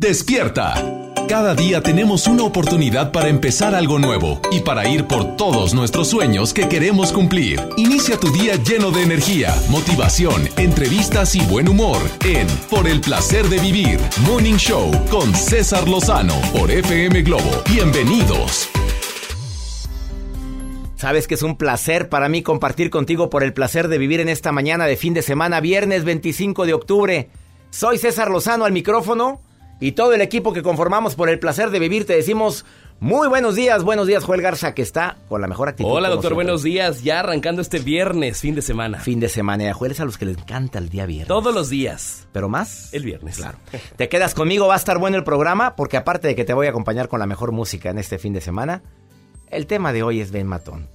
Despierta. Cada día tenemos una oportunidad para empezar algo nuevo y para ir por todos nuestros sueños que queremos cumplir. Inicia tu día lleno de energía, motivación, entrevistas y buen humor en Por el placer de vivir, Morning Show con César Lozano por FM Globo. Bienvenidos. Sabes que es un placer para mí compartir contigo por el placer de vivir en esta mañana de fin de semana, viernes 25 de octubre. Soy César Lozano al micrófono y todo el equipo que conformamos por el placer de vivir te decimos muy buenos días, buenos días Joel Garza que está con la mejor actitud. Hola doctor, buenos días, ya arrancando este viernes, fin de semana. Fin de semana, y a Joel es a los que les encanta el día viernes. Todos los días. Pero más el viernes. Claro. te quedas conmigo, va a estar bueno el programa porque aparte de que te voy a acompañar con la mejor música en este fin de semana, el tema de hoy es Ben Matón.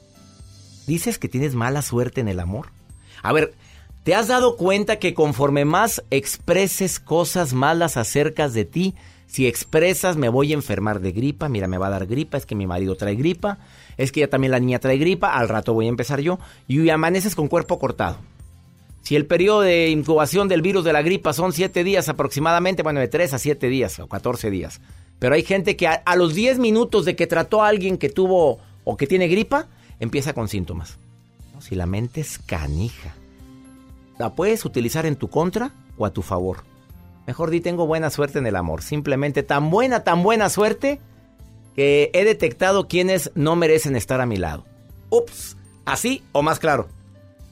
¿Dices que tienes mala suerte en el amor? A ver, ¿Te has dado cuenta que conforme más expreses cosas malas acerca de ti, si expresas me voy a enfermar de gripa, mira, me va a dar gripa, es que mi marido trae gripa, es que ya también la niña trae gripa, al rato voy a empezar yo, y amaneces con cuerpo cortado. Si el periodo de incubación del virus de la gripa son 7 días aproximadamente, bueno, de 3 a 7 días o 14 días. Pero hay gente que a, los 10 minutos de que trató a alguien que tuvo o que tiene gripa, empieza con síntomas. Si la mente es canija la puedes utilizar en tu contra o a tu favor. Mejor di tengo buena suerte en el amor. Simplemente tan buena, tan buena suerte que he detectado quienes no merecen estar a mi lado. Ups, así o más claro.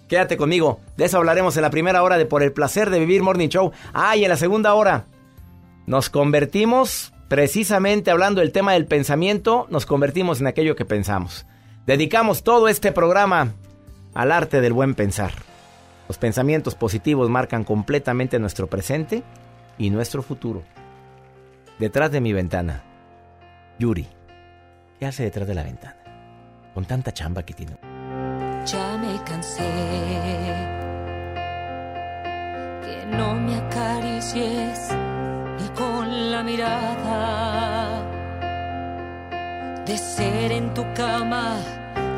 Quédate conmigo, de eso hablaremos en la primera hora de Por el placer de vivir Morning Show. Ah, y en la segunda hora nos convertimos, precisamente hablando del tema del pensamiento, nos convertimos en aquello que pensamos. Dedicamos todo este programa al arte del buen pensar. Los pensamientos positivos marcan completamente nuestro presente y nuestro futuro. Detrás de mi ventana, Yuri. ¿Qué hace detrás de la ventana? Con tanta chamba que tiene. Ya me cansé que no me acaricies y con la mirada de ser en tu cama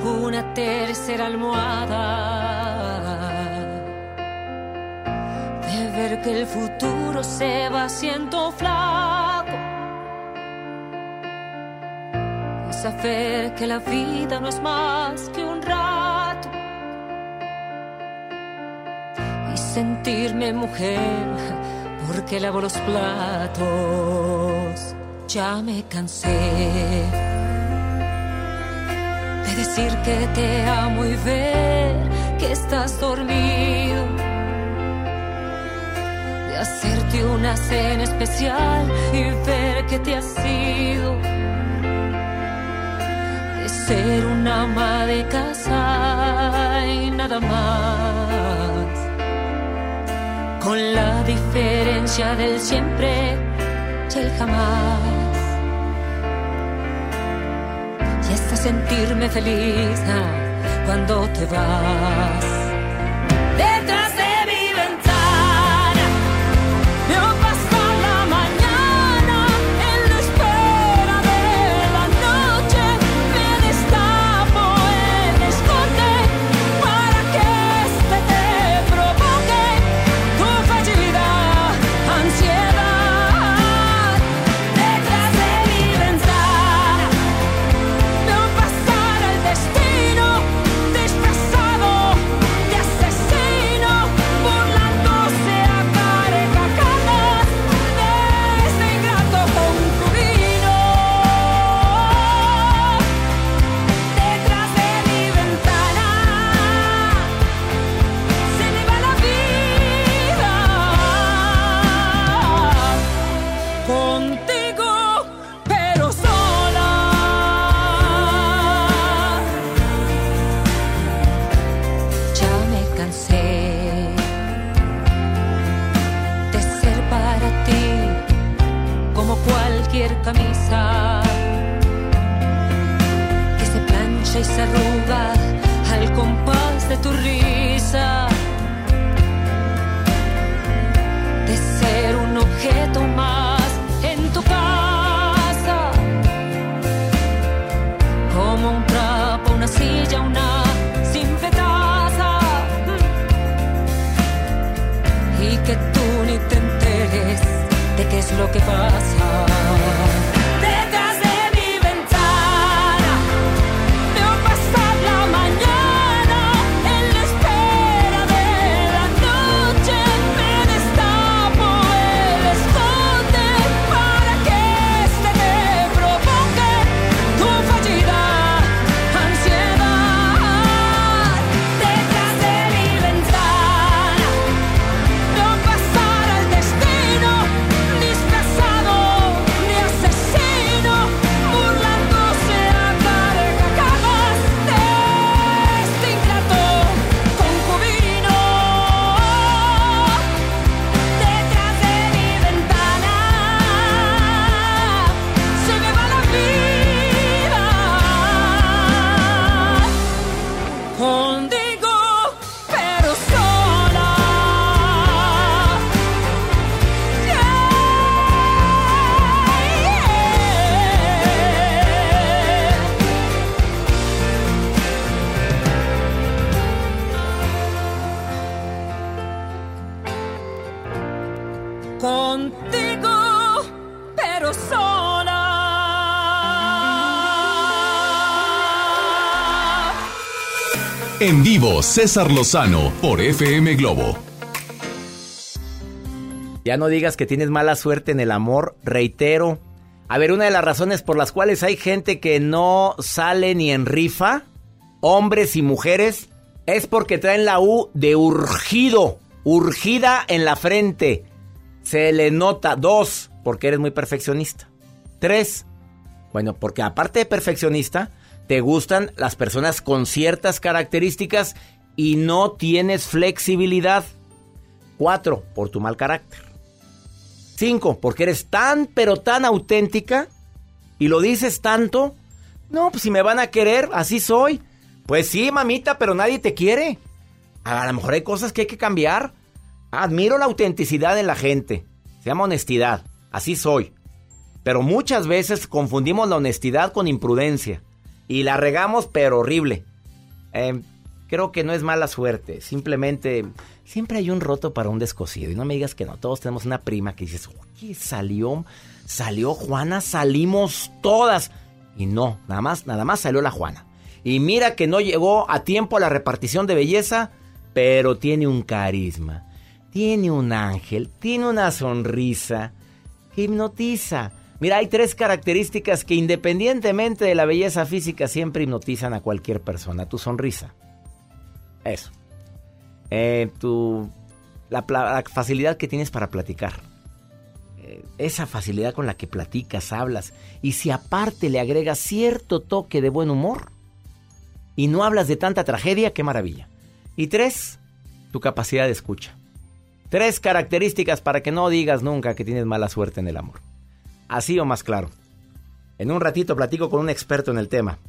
una tercera almohada ver que el futuro se va haciendo flaco. Y saber que la vida no es más que un rato. Y sentirme mujer porque lavo los platos. Ya me cansé de decir que te amo y ver que estás dormido hacerte una cena especial y ver que te has ido. De ser una ama de casa y nada más. Con la diferencia del siempre y el jamás. Y hasta sentirme feliz ah, cuando te vas. En vivo, César Lozano por FM Globo. Ya no digas que tienes mala suerte en el amor, reitero. A ver, una de las razones por las cuales hay gente que no sale ni en rifa, hombres y mujeres, es porque traen la U de urgido, urgida en la frente. Se le nota. Dos, porque eres muy perfeccionista. Tres, bueno, porque aparte de perfeccionista, te gustan las personas con ciertas características y no tienes flexibilidad. Cuatro, por tu mal carácter. Cinco, porque eres tan pero tan auténtica y lo dices tanto. No, pues si me van a querer, así soy. Pues sí, mamita, pero nadie te quiere. A lo mejor hay cosas que hay que cambiar. Admiro la autenticidad de la gente. Se llama honestidad. Así soy. Pero muchas veces confundimos la honestidad con imprudencia. Y la regamos, pero horrible. Eh, creo que no es mala suerte. Simplemente, siempre hay un roto para un descosido. Y no me digas que no. Todos tenemos una prima que dices, oye, salió, salió Juana, salimos todas. Y no, nada más, nada más salió la Juana. Y mira que no llegó a tiempo a la repartición de belleza, pero tiene un carisma. Tiene un ángel, tiene una sonrisa hipnotiza. Mira, hay tres características que independientemente de la belleza física siempre hipnotizan a cualquier persona. Tu sonrisa. Eso. Eh, tu, la, facilidad que tienes para platicar. Eh, esa facilidad con la que platicas, hablas. Y si aparte le agregas cierto toque de buen humor y no hablas de tanta tragedia, qué maravilla. Y tres, tu capacidad de escucha. Tres características para que no digas nunca que tienes mala suerte en el amor. Así o más claro. En un ratito platico con un experto en el tema.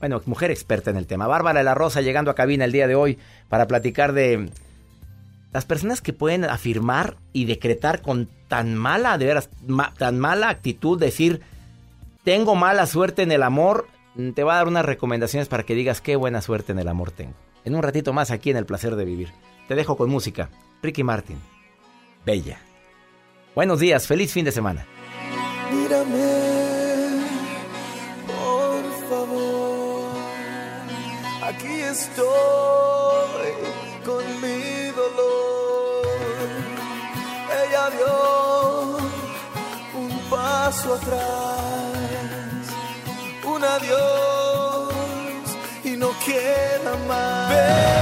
Bueno, mujer experta en el tema. Bárbara de la Rosa llegando a cabina el día de hoy para platicar de las personas que pueden afirmar y decretar con tan mala, de veras, tan mala actitud, decir, tengo mala suerte en el amor, te va a dar unas recomendaciones para que digas qué buena suerte en el amor tengo. En un ratito más aquí en El Placer de Vivir. Te dejo con música. Ricky Martin. Bella. Buenos días, feliz fin de semana. Mírame, por favor. Aquí estoy con mi dolor. Ella dio un paso atrás, un adiós y no queda más.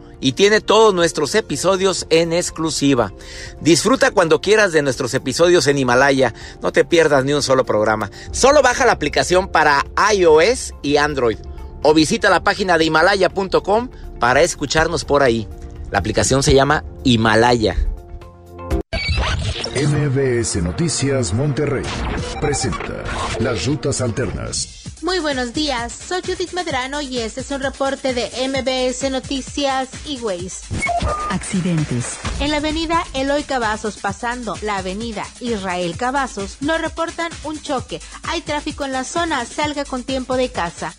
y tiene todos nuestros episodios en exclusiva. Disfruta cuando quieras de nuestros episodios en Himalaya. No te pierdas ni un solo programa. Solo baja la aplicación para iOS y Android o visita la página de himalaya.com para escucharnos por ahí. La aplicación se llama Himalaya. MBS Noticias Monterrey presenta Las Rutas Alternas. Muy buenos días, soy Judith Medrano y este es un reporte de MBS Noticias y Ways. Accidentes. En la avenida Eloy Cavazos pasando la avenida Israel Cavazos nos reportan un choque. Hay tráfico en la zona, salga con tiempo de casa.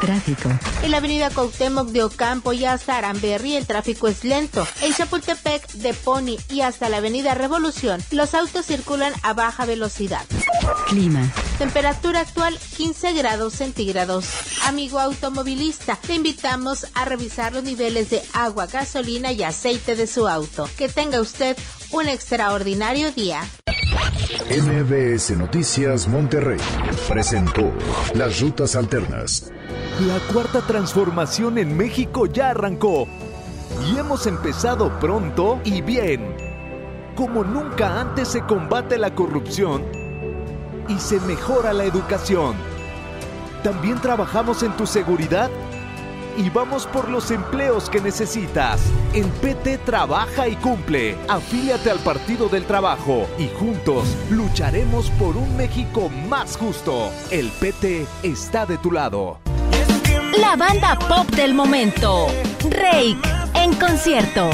Tráfico. En la avenida Cuauhtémoc de Ocampo y hasta Aramberri el tráfico es lento. En Chapultepec de Pony y hasta la avenida Revolución los autos circulan a baja velocidad. Clima. Temperatura actual 15 grados centígrados. Amigo automovilista, te invitamos a revisar los niveles de agua, gasolina y aceite de su auto. Que tenga usted un extraordinario día. MBS Noticias Monterrey presentó Las Rutas Alternas. La cuarta transformación en México ya arrancó y hemos empezado pronto y bien. Como nunca antes se combate la corrupción y se mejora la educación. También trabajamos en tu seguridad y vamos por los empleos que necesitas. El PT trabaja y cumple. Afíliate al Partido del Trabajo y juntos lucharemos por un México más justo. El PT está de tu lado. La banda pop del momento. Rake en concierto.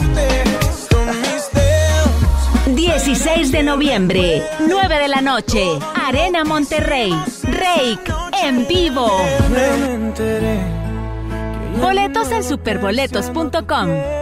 16 de noviembre, 9 de la noche, Arena Monterrey. Rake en vivo. Boletos en superboletos.com.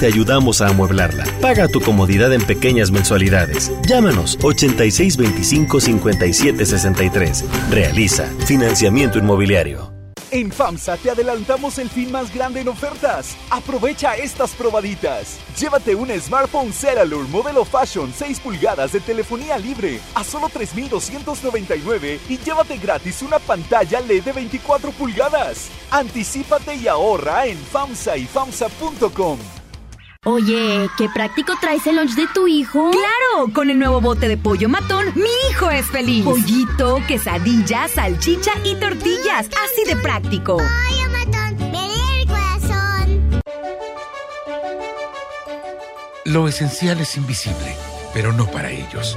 te ayudamos a amueblarla. Paga tu comodidad en pequeñas mensualidades. Llámanos 8625-5763. Realiza financiamiento inmobiliario. En FAMSA te adelantamos el fin más grande en ofertas. Aprovecha estas probaditas. Llévate un smartphone Ceralur modelo Fashion 6 pulgadas de telefonía libre a solo 3,299 y llévate gratis una pantalla LED de 24 pulgadas. Anticípate y ahorra en FAMSA y FAMSA.com. Oye, qué práctico traes el lunch de tu hijo. ¡Claro! Con el nuevo bote de pollo matón, mi hijo es feliz. Pollito, quesadilla, salchicha y tortillas. Así de práctico. Pollo matón, el corazón. Lo esencial es invisible, pero no para ellos.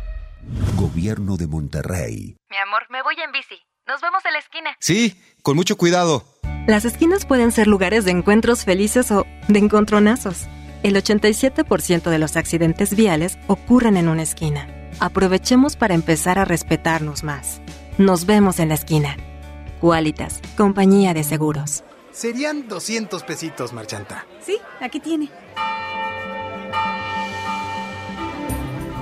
Gobierno de Monterrey. Mi amor, me voy en bici. Nos vemos en la esquina. Sí, con mucho cuidado. Las esquinas pueden ser lugares de encuentros felices o de encontronazos. El 87% de los accidentes viales ocurren en una esquina. Aprovechemos para empezar a respetarnos más. Nos vemos en la esquina. Qualitas, compañía de seguros. Serían 200 pesitos, Marchanta. Sí, aquí tiene.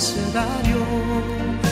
世大流。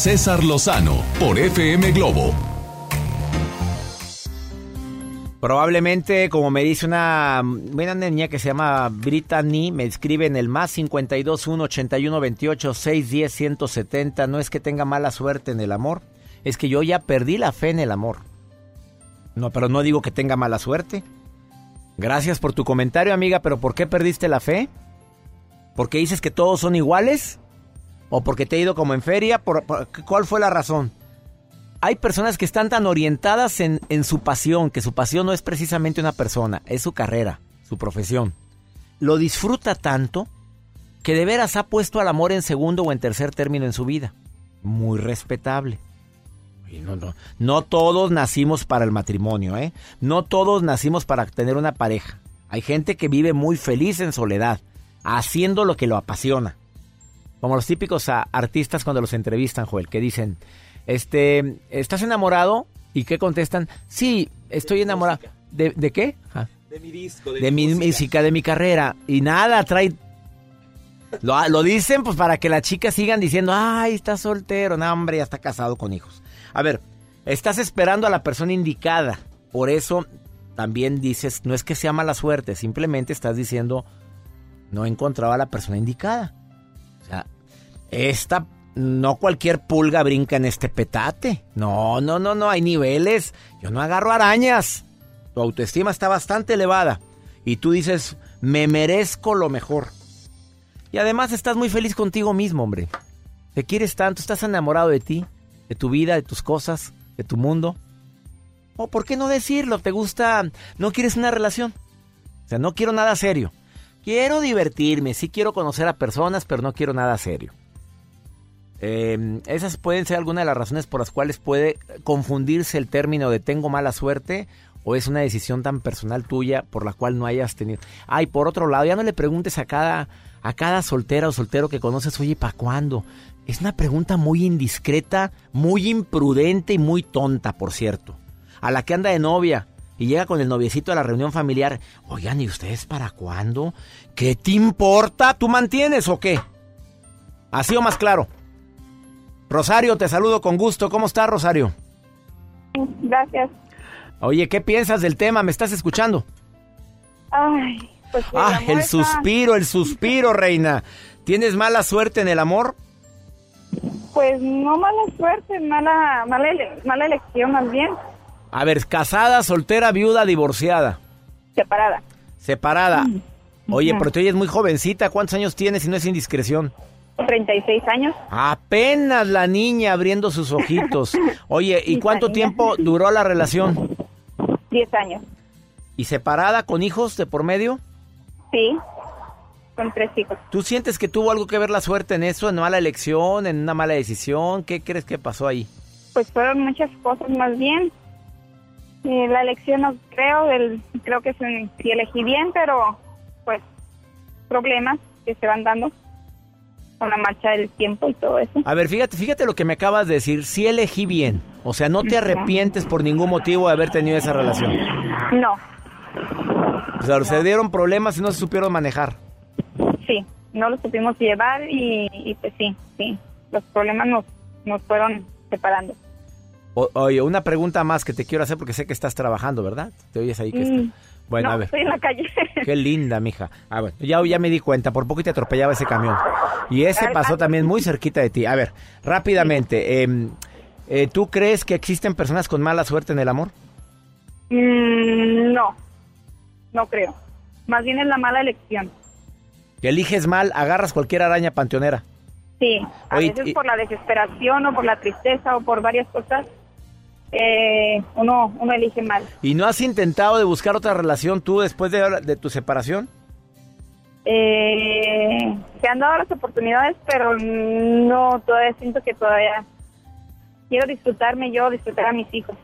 César Lozano por FM Globo. Probablemente, como me dice una, buena niña que se llama Brittany, me escribe en el más 52 81 28 610 170. No es que tenga mala suerte en el amor, es que yo ya perdí la fe en el amor. No, pero no digo que tenga mala suerte. Gracias por tu comentario, amiga, pero ¿por qué perdiste la fe? ¿Porque dices que todos son iguales? ¿O porque te he ido como en feria? ¿Por, cuál fue la razón? Hay personas que están tan orientadas en, su pasión, que su pasión no es precisamente una persona, es su carrera, su profesión. Lo disfruta tanto que de veras ha puesto al amor en segundo o en tercer término en su vida. Muy respetable. No, no, no todos nacimos para el matrimonio, ¿eh? No todos nacimos para tener una pareja. Hay gente que vive muy feliz en soledad, haciendo lo que lo apasiona. Como los típicos artistas cuando los entrevistan, Joel, que dicen, este, ¿estás enamorado? ¿Y qué contestan? Sí, estoy enamorado. ¿De, qué? De mi disco, de, mi, música, de mi carrera. Y nada, trae lo, lo, dicen pues para que las chicas sigan diciendo, ay, está soltero, no, hombre, ya está casado con hijos. A ver, estás esperando a la persona indicada. Por eso también dices, no es que sea mala suerte, simplemente estás diciendo, no encontraba a la persona indicada. Esta, no cualquier pulga brinca en este petate. No, no, no, no, hay niveles. Yo no agarro arañas. Tu autoestima está bastante elevada. Y tú dices, me merezco lo mejor. Y además estás muy feliz contigo mismo, hombre. Te quieres tanto, estás enamorado de ti de tu vida, de tus cosas, de tu mundo. O por qué no decirlo, te gusta, no quieres una relación. O sea, no quiero nada serio. Quiero divertirme, sí quiero conocer a personas, pero no quiero nada serio. Em, esas pueden ser algunas de las razones por las cuales puede confundirse el término de tengo mala suerte o es una decisión tan personal tuya por la cual no hayas tenido. Ay, por otro lado, ya no le preguntes a cada a cada soltera o soltero que conoces, oye, ¿para cuándo? Es una pregunta muy indiscreta, muy imprudente y muy tonta, por cierto. A la que anda de novia y llega con el noviecito a la reunión familiar. Oigan, ¿y ustedes para cuándo? ¿Qué te importa? ¿Tú mantienes o qué? Así o más claro. Rosario, te saludo con gusto. ¿Cómo estás, Rosario? Gracias. Oye, ¿qué piensas del tema? ¿Me estás escuchando? Ay, pues. Ah, el suspiro, el suspiro, reina. ¿Tienes mala suerte en el amor? Pues no mala suerte, mala, mala, mala elección más bien. A ver, casada, soltera, viuda, divorciada. Separada. Separada. Mm. Oye, pero tú es muy jovencita. ¿Cuántos años tienes si no es indiscreción? 36 años. Apenas la niña abriendo sus ojitos. Oye, ¿y cuánto tiempo duró la relación? 10 años. ¿Y separada con hijos de por medio? Sí con tres hijos. ¿Tú sientes que tuvo algo que ver la suerte en eso, en mala elección, en una mala decisión? ¿Qué crees que pasó ahí? Pues fueron muchas cosas más bien. La elección no creo, el, creo que sí elegí bien, pero pues problemas que se van dando con la marcha del tiempo y todo eso. A ver, fíjate, fíjate lo que me acabas de decir, sí elegí bien, o sea, no te arrepientes por ningún motivo de haber tenido esa relación. No. O sea, se dieron problemas y no se supieron manejar sí, no lo supimos llevar y, pues sí, sí, los problemas nos, nos fueron separando. Oye, una pregunta más que te quiero hacer porque sé que estás trabajando, ¿verdad? Te oyes ahí que mm, Bueno, a ver. Estoy en la calle. Qué linda, mija. Ah, bueno, ya, ya me di cuenta, por poco te atropellaba ese camión. Y ese pasó también muy cerquita de ti. A ver, rápidamente, em, eh, ¿tú crees que existen personas con mala suerte en el amor? Mm, no, no creo. Más bien es la mala elección que eliges mal, agarras cualquier araña panteonera. Sí, a veces por la desesperación o por la tristeza o por varias cosas, eh, uno, uno elige mal. ¿Y no has intentado de buscar otra relación tú después de, de tu separación? Eh, se han dado las oportunidades, pero no, todavía siento que todavía quiero disfrutarme yo, disfrutar a mis hijos.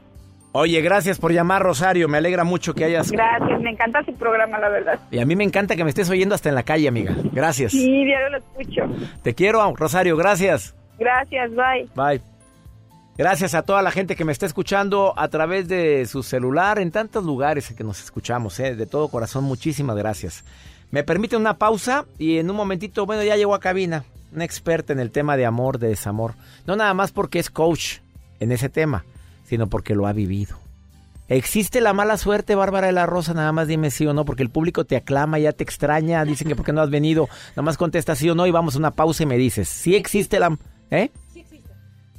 Oye, gracias por llamar, Rosario. Me alegra mucho que hayas. Gracias, me encanta su programa, la verdad. Y a mí me encanta que me estés oyendo hasta en la calle, amiga. Gracias. Sí, diario lo escucho. Te quiero, Rosario. Gracias. Gracias, bye. Bye. Gracias a toda la gente que me está escuchando a través de su celular en tantos lugares que nos escuchamos. ¿eh? De todo corazón, muchísimas gracias. Me permite una pausa y en un momentito, bueno, ya llegó a cabina. Una experta en el tema de amor, de desamor. No nada más porque es coach en ese tema sino porque lo ha vivido. ¿Existe la mala suerte, Bárbara de la Rosa? Nada más dime sí o no, porque el público te aclama, ya te extraña, dicen que porque no has venido. Nada más contesta sí o no y vamos a una pausa y me dices, ¿sí existe la... ¿Eh?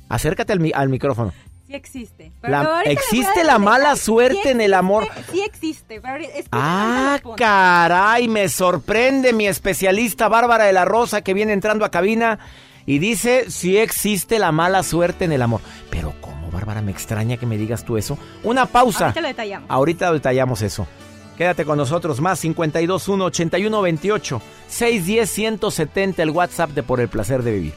Sí. Acércate al, al micrófono. Sí existe. Pero La- ¿Existe la mala suerte Sí en el amor? existe, Sí existe, pero Ah, lo caray, me sorprende mi especialista Bárbara de la Rosa que viene entrando a cabina y dice si existe la mala suerte en el amor. Pero ¿cómo, Bárbara? Me extraña que me digas tú eso. Una pausa. Ahorita lo detallamos. Ahorita detallamos eso. Quédate con nosotros más 521 81 28 610 170 el WhatsApp de Por el placer de vivir.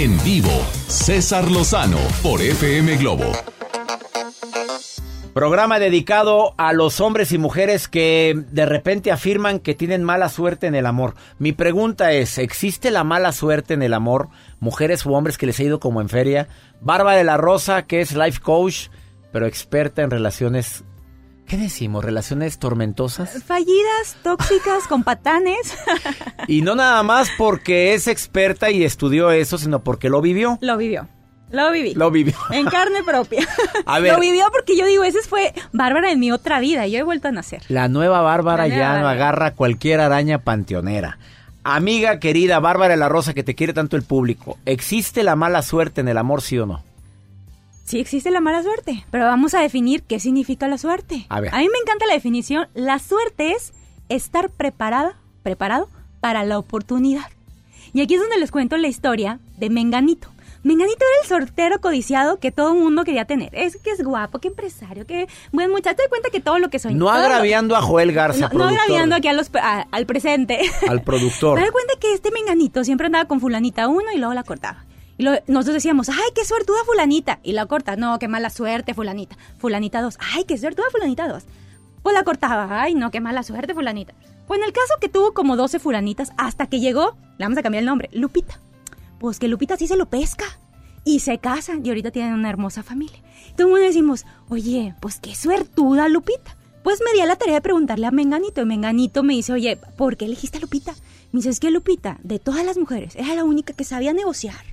En vivo, César Lozano por FM Globo. Programa dedicado a los hombres y mujeres que de repente afirman que tienen mala suerte en el amor. Mi pregunta es, ¿existe la mala suerte en el amor? Mujeres u hombres que les ha ido como en feria. Barba de la Rosa, que es life coach, pero experta en relaciones... ¿Qué decimos? ¿Relaciones tormentosas? Fallidas, tóxicas, con patanes. Y no nada más porque es experta y estudió eso, sino porque lo vivió. Lo vivió. Lo viví. Lo vivió. En carne propia. A ver. Lo vivió porque yo digo, esa fue Bárbara en mi otra vida. Yo he vuelto a nacer. La nueva Bárbara La nueva ya no agarra cualquier araña panteonera. Amiga querida Bárbara de la Rosa, que te quiere tanto el público, ¿existe la mala suerte en el amor, sí o no? Sí existe la mala suerte, pero vamos a definir qué significa la suerte. A ver. mí me encanta la definición. La suerte es estar preparada, preparado para la oportunidad. Y aquí es donde les cuento la historia de Menganito. Menganito era el sortero codiciado que todo el mundo quería tener. Es que es guapo, que empresario, que buen muchacho. Te das cuenta que todo lo que soy. No lo- agraviando a Joel Garza, no, agraviando aquí a los, a- al presente. al productor. Me doy cuenta que este menganito siempre andaba con fulanita uno y luego la cortaba. Y lo- nosotros decíamos, ay, qué suertuda fulanita. Y la corta, no, qué mala suerte fulanita. Fulanita dos, ay, qué suertuda fulanita dos. Pues la cortaba, ay, no, qué mala suerte fulanita. Pues en el caso que tuvo como 12 fulanitas hasta que llegó, le vamos a cambiar el nombre, Lupita. Pues que Lupita sí se lo pesca. Y se casan y ahorita tienen una hermosa familia. Todo el mundo decimos, oye, pues qué suertuda Lupita. Pues me di a la tarea de preguntarle a Menganito. Y Menganito me dice, oye, ¿por qué elegiste a Lupita? Me dice, es que Lupita, de todas las mujeres, era la única que sabía negociar,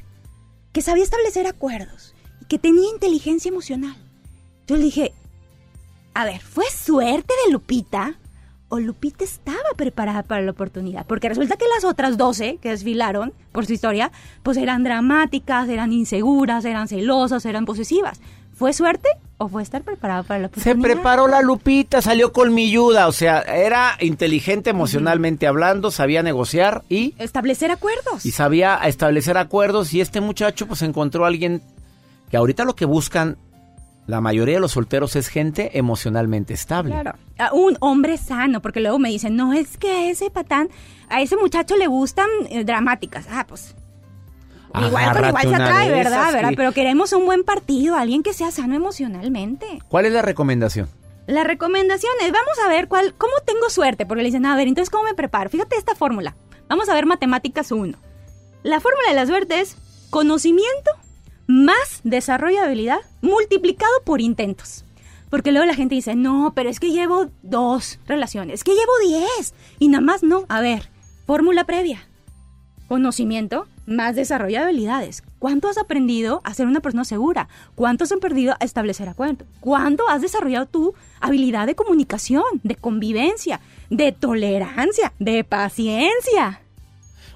que sabía establecer acuerdos, que tenía inteligencia emocional. Yo le dije, a ver, ¿fue suerte de Lupita? ¿O Lupita estaba preparada para la oportunidad? Porque resulta que las otras 12 que desfilaron por su historia, pues eran dramáticas, eran inseguras, eran celosas, eran posesivas. ¿Fue suerte o fue estar preparada para la Se oportunidad? preparó la Lupita, salió colmilluda, o sea, era inteligente emocionalmente hablando, sabía negociar y, Establecer acuerdos. y sabía establecer acuerdos y este muchacho pues encontró a alguien que ahorita lo que buscan la mayoría de los solteros es gente emocionalmente estable. Claro. A un hombre sano, porque luego me dicen, no, es que a ese patán, a ese muchacho le gustan eh, dramáticas. Ah, pues. Igual con Agárrate igual se atrae, ¿verdad? ¿verdad? sí. Pero queremos un buen partido, alguien que sea sano emocionalmente. ¿Cuál es la recomendación? La recomendación es, vamos a ver cuál, cómo tengo suerte, porque le dicen, a ver, entonces, ¿cómo me preparo? Fíjate esta fórmula. Vamos a ver matemáticas 1. La fórmula de la suerte es conocimiento más desarrollo de habilidad multiplicado por intentos. Porque luego la gente dice, no, pero es que llevo dos relaciones, es que llevo diez. Y nada más no. A ver, fórmula previa. Conocimiento más desarrollo de habilidades. ¿Cuánto has aprendido a ser una persona segura? ¿Cuánto has aprendido a establecer acuerdos? ¿Cuánto has desarrollado tu habilidad de comunicación, de convivencia, de tolerancia, de paciencia?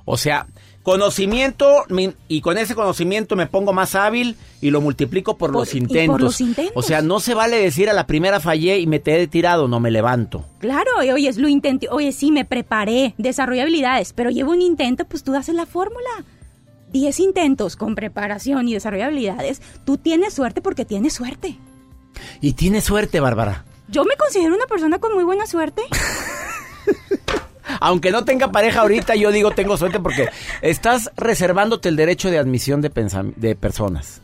O sea, conocimiento mi- y con ese conocimiento me pongo más hábil y lo multiplico por, Por- los y por intentos. los intentos. O sea, no se vale decir a la primera fallé y me te he tirado, no me levanto. Claro, y oye, lo intenté, oye, sí, me preparé, desarrollé habilidades, pero llevo un intento, pues tú haces la fórmula. Diez intentos con preparación y desarrollo de habilidades, tú tienes suerte porque tienes suerte. Y tienes suerte, Bárbara. Yo me considero una persona con muy buena suerte. Aunque no tenga pareja ahorita, yo digo tengo suerte porque estás reservándote el derecho de admisión de, de personas.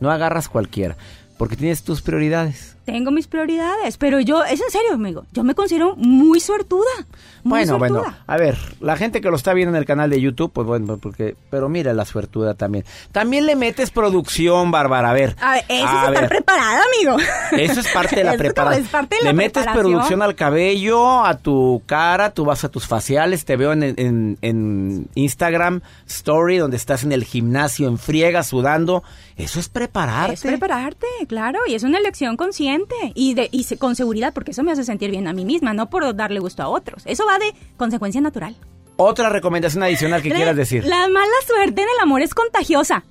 No agarras cualquiera, porque tienes tus prioridades. Tengo mis prioridades, pero yo, es en serio, amigo, yo me considero muy suertuda. Muy Bueno, suertuda. bueno, a ver, la gente que lo está viendo en el canal de YouTube, pues bueno, porque, pero mira la suertuda también. También le metes producción, Bárbara, a ver. A ver, eso a es estar preparada, amigo. Eso es parte de la preparación. es parte de la Le metes preparación. producción al cabello, a tu cara, tú vas a tus faciales, te veo en, en- en Instagram Story, donde estás en el gimnasio en friega, sudando. Eso es prepararte. Es prepararte, claro, y es una elección consciente y, de, y con seguridad, porque eso me hace sentir bien a mí misma, no por darle gusto a otros. Eso va de consecuencia natural. Otra recomendación adicional que La- quieras decir. La mala suerte en el amor es contagiosa.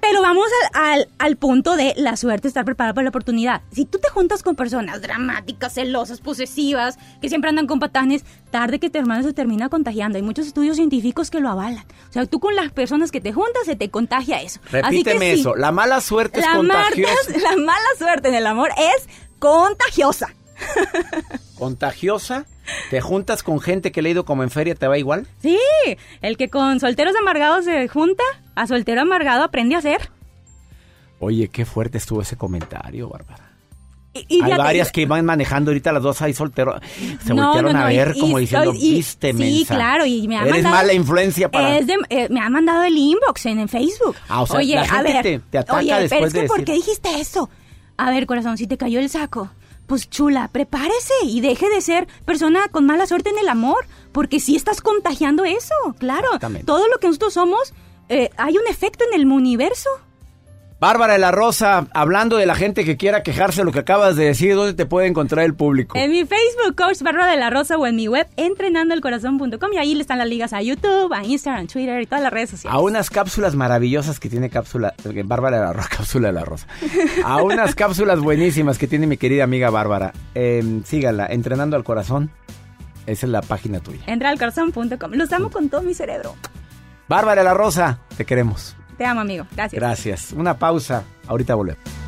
Pero vamos al, al- al punto de la suerte, estar preparada para la oportunidad. Si tú te juntas con personas dramáticas, celosas, posesivas, que siempre andan con patanes, tarde que tu hermano se termina contagiando. Hay muchos estudios científicos que lo avalan. O sea, tú con las personas que te juntas se te contagia eso. Así que Repíteme sí, eso. La mala suerte es contagiosa. la mala suerte en el amor es contagiosa. ¿Contagiosa? ¿Te juntas con gente que le ha ido como en feria, te va igual? Sí, el que con solteros amargados se junta, a soltero amargado aprende a ser. Oye, qué fuerte estuvo ese comentario, Bárbara. Y, y hay varias que van manejando ahorita las dos ahí solteros. Se No, voltearon no, no, a ver y como diciendo, viste, sí, claro, y me ha Eres mandado- mala influencia para... Es de- eh, me ha mandado el inbox en, en Facebook. Ah, o sea, oye, la a ver, te- te ataca oye, después pero es que de ¿por decir- qué dijiste eso? A ver, corazón, si te cayó el saco, pues chula, prepárese y deje de ser persona con mala suerte en el amor, porque sí estás contagiando eso, claro. Todo lo que nosotros somos, eh, hay un efecto en el universo. Bárbara de la Rosa, hablando de la gente que quiera quejarse de lo que acabas de decir, ¿dónde te puede encontrar el público? En mi Facebook, Coach Bárbara de la Rosa, o en mi web, entrenandoelcorazon.com, y ahí le están las ligas a YouTube, a Instagram, Twitter y todas las redes sociales. A unas cápsulas maravillosas que tiene cápsula, eh, Bárbara de la Rosa, cápsula de la Rosa. A unas cápsulas buenísimas que tiene mi querida amiga Bárbara. Eh, sígala, Entrenando al Corazón. Esa es la página tuya. Entra al corazón.com. Los amo con todo mi cerebro. Bárbara de la Rosa, te queremos. Te amo, amigo. Gracias. Gracias. Una pausa. Ahorita volvemos.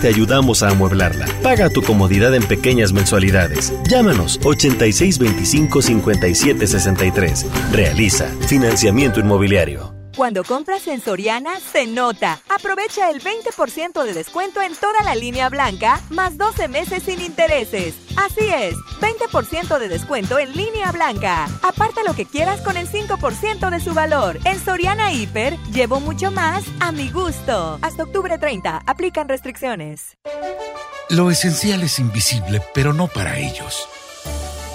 te ayudamos a amueblarla. Paga tu comodidad en pequeñas mensualidades. Llámanos 8625-5763. Realiza financiamiento inmobiliario. Cuando compras en Soriana, se nota. Aprovecha el 20% de descuento en toda la línea blanca, más 12 meses sin intereses. Así es, 20% de descuento en línea blanca. Aparta lo que quieras con el 5% de su valor. En Soriana Hiper, llevo mucho más a mi gusto. Hasta octubre 30, aplican restricciones. Lo esencial es invisible, pero no para ellos.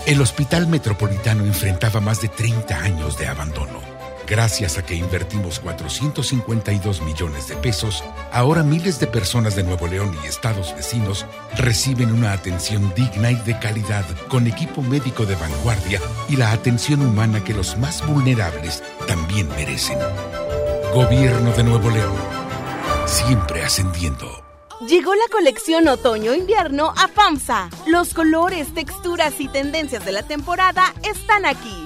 El Hospital Metropolitano enfrentaba más de 30 años de abandono Gracias a que invertimos 452 millones de pesos, ahora miles de personas de Nuevo León y estados vecinos reciben una atención digna y de calidad con equipo médico de vanguardia y la atención humana que los más vulnerables también merecen. Gobierno de Nuevo León. Siempre ascendiendo. Llegó la colección otoño-invierno a FAMSA. Los colores, texturas y tendencias de la temporada están aquí.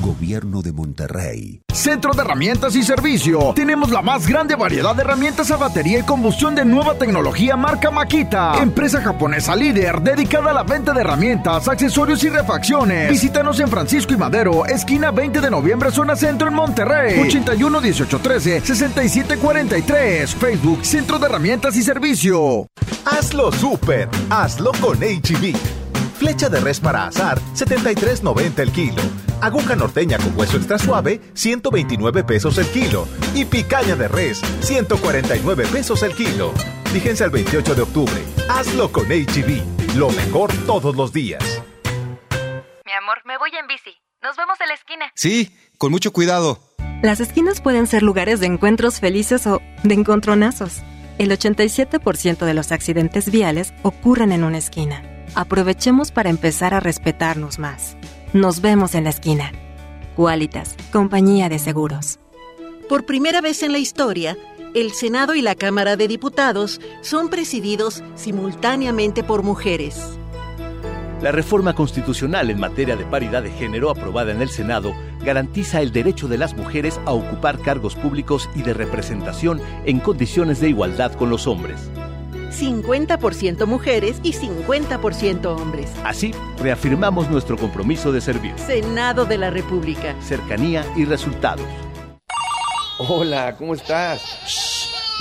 Gobierno de Monterrey. Centro de Herramientas y Servicio. Tenemos la más grande variedad de herramientas a batería y combustión de nueva tecnología marca Makita. Empresa japonesa líder dedicada a la venta de herramientas, accesorios y refacciones. Visítanos en Francisco y Madero, esquina 20 de noviembre, zona centro en Monterrey. 81 18 13 67 43. Facebook Centro de Herramientas y Servicio. Hazlo súper. Hazlo con HB. Flecha de res para azar, 73.90 el kilo. Aguja norteña con hueso extra suave, 129 pesos el kilo. Y picaña de res, 149 pesos el kilo. Fíjense al 28 de octubre. Hazlo con HB. Lo mejor todos los días. Mi amor, me voy en bici. Nos vemos en la esquina. Sí, con mucho cuidado. Las esquinas pueden ser lugares de encuentros felices o de encontronazos. El 87% de los accidentes viales ocurren en una esquina. Aprovechemos para empezar a respetarnos más. Nos vemos en la esquina. Qualitas, compañía de seguros. Por primera vez en la historia, el Senado y la Cámara de Diputados son presididos simultáneamente por mujeres. La reforma constitucional en materia de paridad de género aprobada en el Senado garantiza el derecho de las mujeres a ocupar cargos públicos y de representación en condiciones de igualdad con los hombres. 50% mujeres y 50% hombres. Así, reafirmamos nuestro compromiso de servir. Senado de la República. Cercanía y resultados. Hola, ¿cómo estás?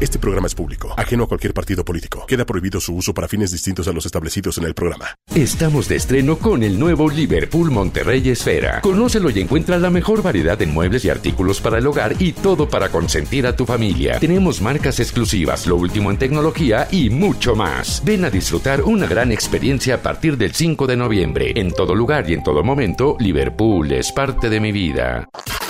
Este programa es público, ajeno a cualquier partido político. Queda prohibido su uso para fines distintos a los establecidos en el programa. Estamos de estreno con el nuevo Liverpool Monterrey Esfera. Conócelo y encuentra la mejor variedad de muebles y artículos para el hogar y todo para consentir a tu familia. Tenemos marcas exclusivas, lo último en tecnología y mucho más. Ven a disfrutar una gran experiencia a partir del 5 de noviembre. En todo lugar y en todo momento, Liverpool es parte de mi vida.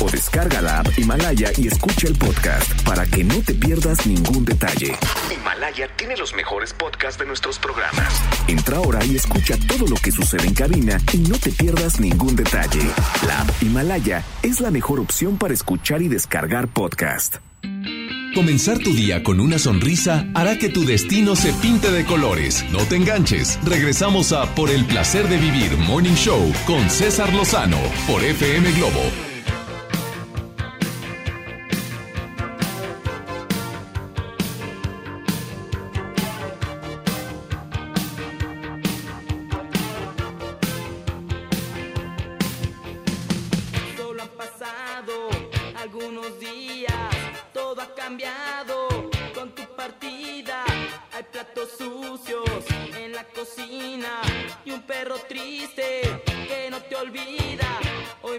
o descarga la app Himalaya y escucha el podcast para que no te pierdas ningún detalle. Himalaya tiene los mejores podcasts de nuestros programas. Entra ahora y escucha todo lo que sucede en cabina y no te pierdas ningún detalle. La app Himalaya es la mejor opción para escuchar y descargar podcast. Comenzar tu día con una sonrisa hará que tu destino se pinte de colores. No te enganches. Regresamos a Por el placer de vivir Morning Show con César Lozano por FM Globo.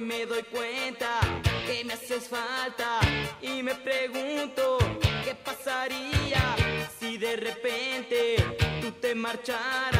Me doy cuenta que me haces falta y me pregunto qué pasaría si de repente tú te marcharas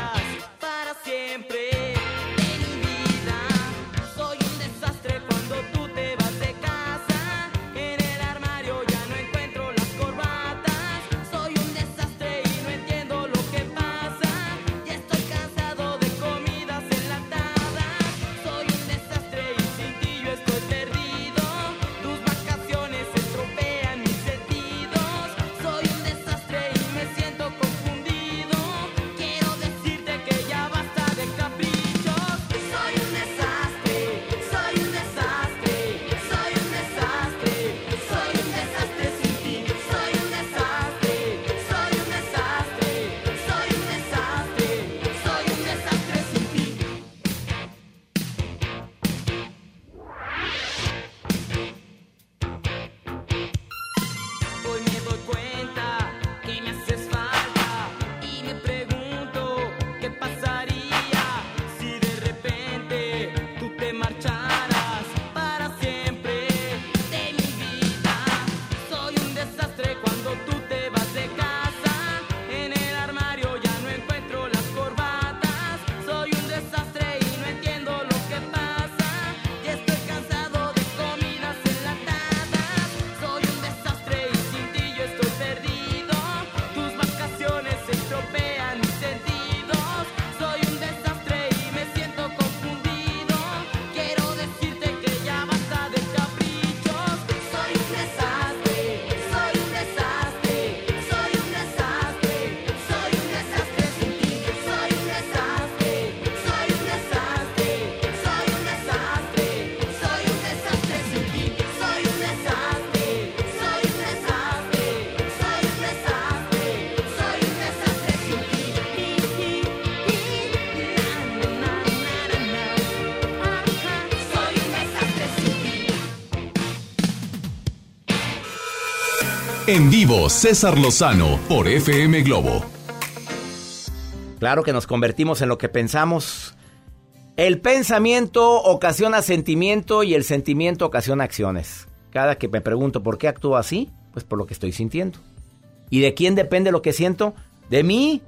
En vivo, César Lozano por FM Globo. Claro que nos convertimos en lo que pensamos. El pensamiento ocasiona sentimiento y el sentimiento ocasiona acciones. Cada que me pregunto por qué actúo así, pues por lo que estoy sintiendo. ¿Y de quién depende lo que siento? De mí.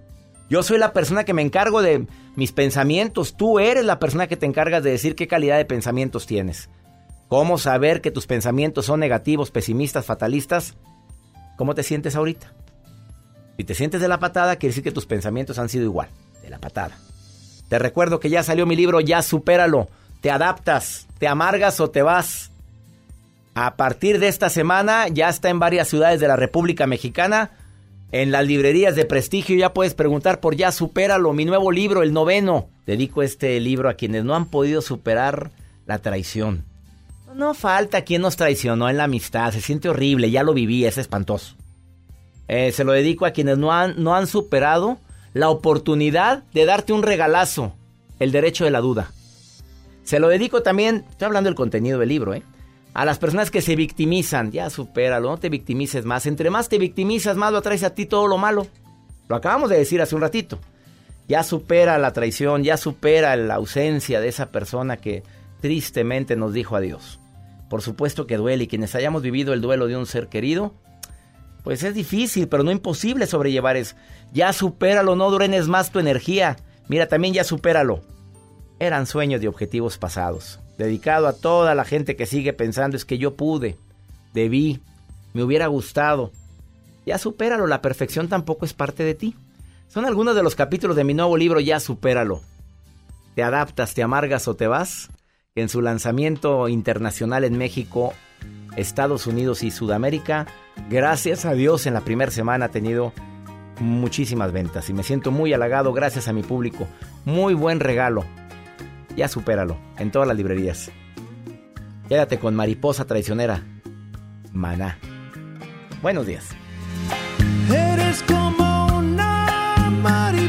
Yo soy la persona que me encargo de mis pensamientos. Tú eres la persona que te encargas de decir qué calidad de pensamientos tienes. ¿Cómo saber que tus pensamientos son negativos, pesimistas, fatalistas? ¿Cómo te sientes ahorita? Si te sientes de la patada, quiere decir que tus pensamientos han sido igual, de la patada. Te recuerdo que ya salió mi libro, ya supéralo. Te adaptas, te amargas o te vas. A partir de esta semana ya está en varias ciudades de la República Mexicana. En las librerías de prestigio ya puedes preguntar por Ya Supéralo, mi nuevo libro, el noveno. Dedico este libro a quienes no han podido superar la traición. No falta quien nos traicionó en la amistad, se siente horrible, ya lo viví, es espantoso. Eh, se lo dedico a quienes no han, no han superado la oportunidad de darte un regalazo, el derecho de la duda. Se lo dedico también, estoy hablando del contenido del libro, ¿eh? A las personas que se victimizan, ya supéralo, no te victimices más. Entre más te victimizas, más lo atraes a ti todo lo malo. Lo acabamos de decir hace un ratito. Ya supera la traición, ya supera la ausencia de esa persona que tristemente nos dijo adiós. Por supuesto que duele y quienes hayamos vivido el duelo de un ser querido, pues es difícil, pero no imposible sobrellevar eso. Ya supéralo, no durenes más tu energía. Mira, también ya supéralo. Eran sueños y objetivos pasados. Dedicado a toda la gente que sigue pensando es que yo pude, debí, me hubiera gustado. Ya supéralo, la perfección tampoco es parte de ti. Son algunos de los capítulos de mi nuevo libro Ya supéralo. ¿Te adaptas, te amargas o te vas? En su lanzamiento internacional en México, Estados Unidos y Sudamérica, gracias a Dios en la primera semana ha tenido muchísimas ventas y me siento muy halagado gracias a mi público. Muy buen regalo. Ya supéralo en todas las librerías. Quédate con Mariposa Traicionera. Maná. Buenos días. Eres como una mariposa,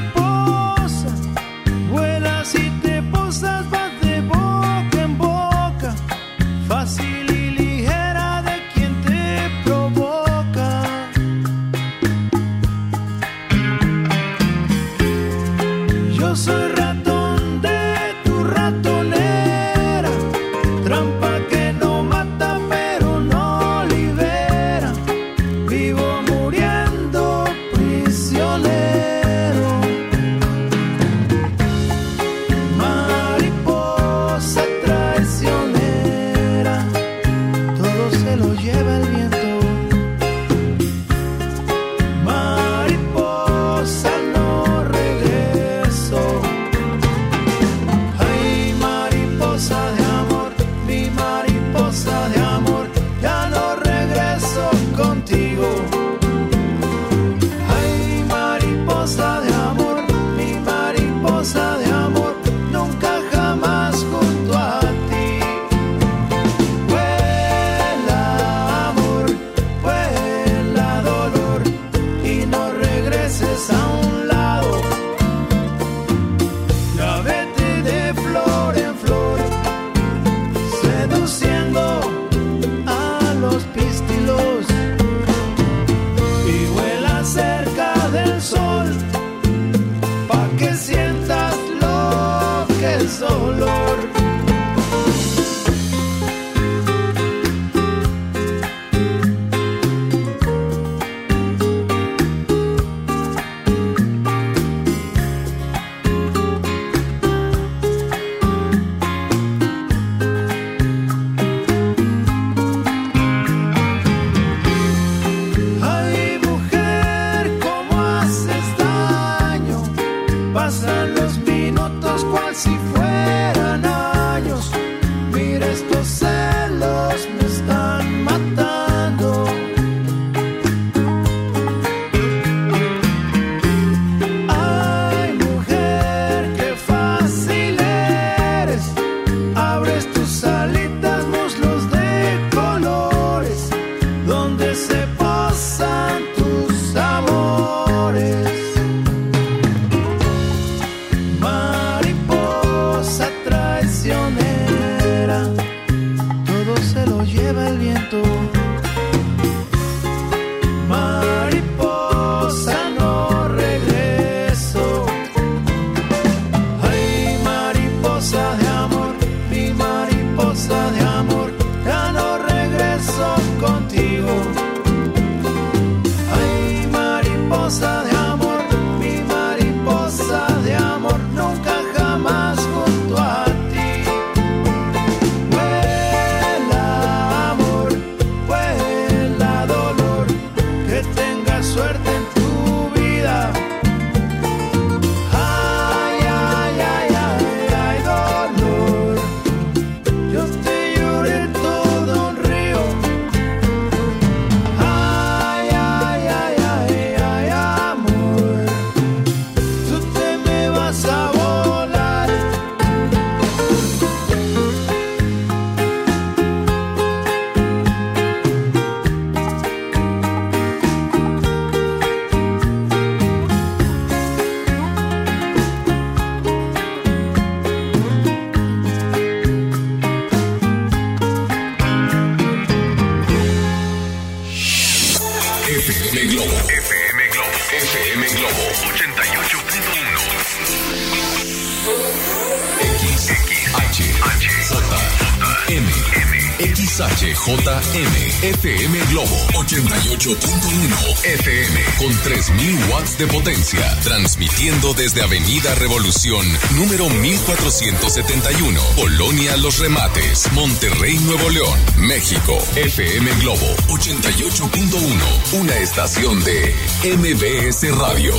3000 watts de potencia, transmitiendo desde Avenida Revolución, número 1471, Polonia Los Remates, Monterrey, Nuevo León, México. FM Globo 88.1, una estación de MBS Radio.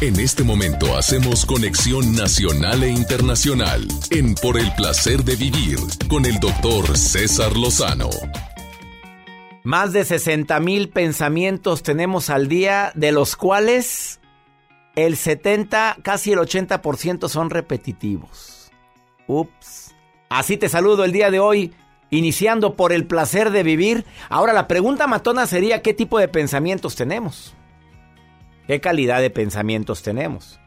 En este momento hacemos conexión nacional e internacional en Por el placer de vivir con el doctor César Lozano. Más de 60 mil pensamientos tenemos al día, de los cuales el 70, casi el 80% son repetitivos. Ups. Así te saludo el día de hoy, iniciando por el placer de vivir. Ahora la pregunta matona sería, ¿qué tipo de pensamientos tenemos? ¿Qué calidad de pensamientos tenemos?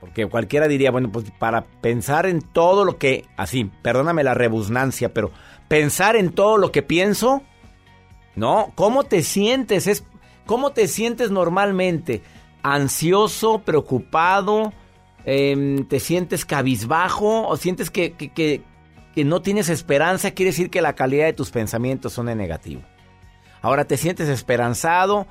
Porque cualquiera diría, bueno, pues para pensar en todo lo que, así, perdóname la rebusnancia, pero pensar en todo lo que pienso, no, ¿cómo te sientes? Es, ¿Cómo te sientes normalmente? ¿Ansioso, preocupado? Em, ¿Te sientes cabizbajo? ¿O sientes que, que- que- no tienes esperanza? Quiere decir que la calidad de tus pensamientos son en negativo. Ahora te sientes esperanzado,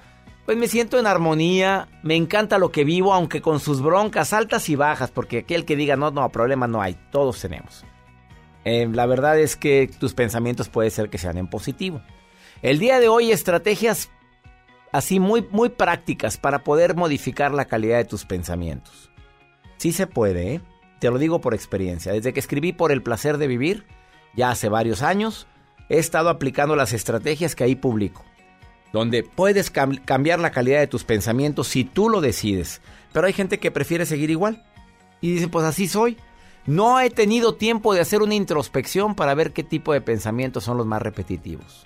pues me siento en armonía, me encanta lo que vivo, aunque con sus broncas altas y bajas, porque aquel que diga no, no, problema no hay, todos tenemos. Eh, la verdad es que tus pensamientos puede ser que sean en positivo. El día de hoy estrategias así muy, muy prácticas para poder modificar la calidad de tus pensamientos. Sí se puede, ¿eh? Te lo digo por experiencia. Desde que escribí por el placer de vivir, ya hace varios años, he estado aplicando las estrategias que ahí publico. Donde puedes cam- cambiar la calidad de tus pensamientos si tú lo decides. Pero hay gente que prefiere seguir igual. Y dice, pues así soy. No he tenido tiempo de hacer una introspección para ver qué tipo de pensamientos son los más repetitivos.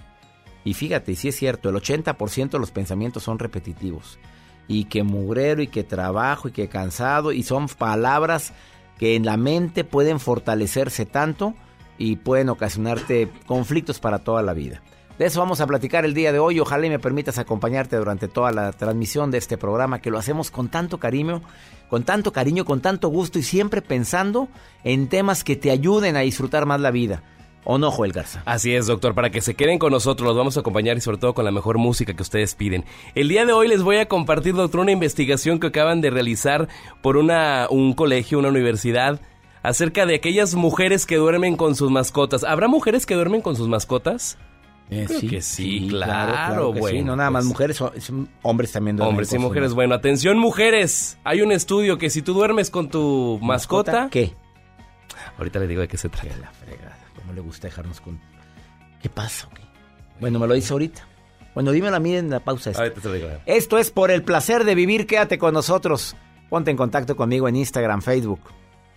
Y fíjate, si es cierto, el 80% de los pensamientos son repetitivos. Y que mugrero, y que trabajo, y que cansado, y son palabras que en la mente pueden fortalecerse tanto y pueden ocasionarte conflictos para toda la vida. De eso vamos a platicar el día de hoy. Ojalá y me permitas acompañarte durante toda la transmisión de este programa, que lo hacemos con tanto cariño, con tanto cariño, con tanto gusto y siempre pensando en temas que te ayuden a disfrutar más la vida. ¿O no, Joel Garza? Así es, doctor, para que se queden con nosotros, los vamos a acompañar y sobre todo con la mejor música que ustedes piden. El día de hoy les voy a compartir, doctor, una investigación que acaban de realizar por una, un colegio, una universidad, acerca de aquellas mujeres que duermen con sus mascotas. ¿Habrá mujeres que duermen con sus mascotas? Eh, Creo sí, que sí, sí, claro, claro que bueno. sí. No nada más pues, mujeres, son- son hombres también. duermen Hombres y mujeres. Bueno, atención, mujeres. Hay un estudio que si tú duermes con tu mascota. ¿Mascota? ¿Qué? Ahorita le digo de qué se trata. la fregada. ¿Cómo le gusta dejarnos con.? ¿Qué pasa? o qué? Bueno, me lo dice ahorita. Bueno, dímelo a mí en la pausa. esta. Te lo digo. Esto es por el placer de vivir. Quédate con nosotros. Ponte en contacto conmigo en Instagram, Facebook.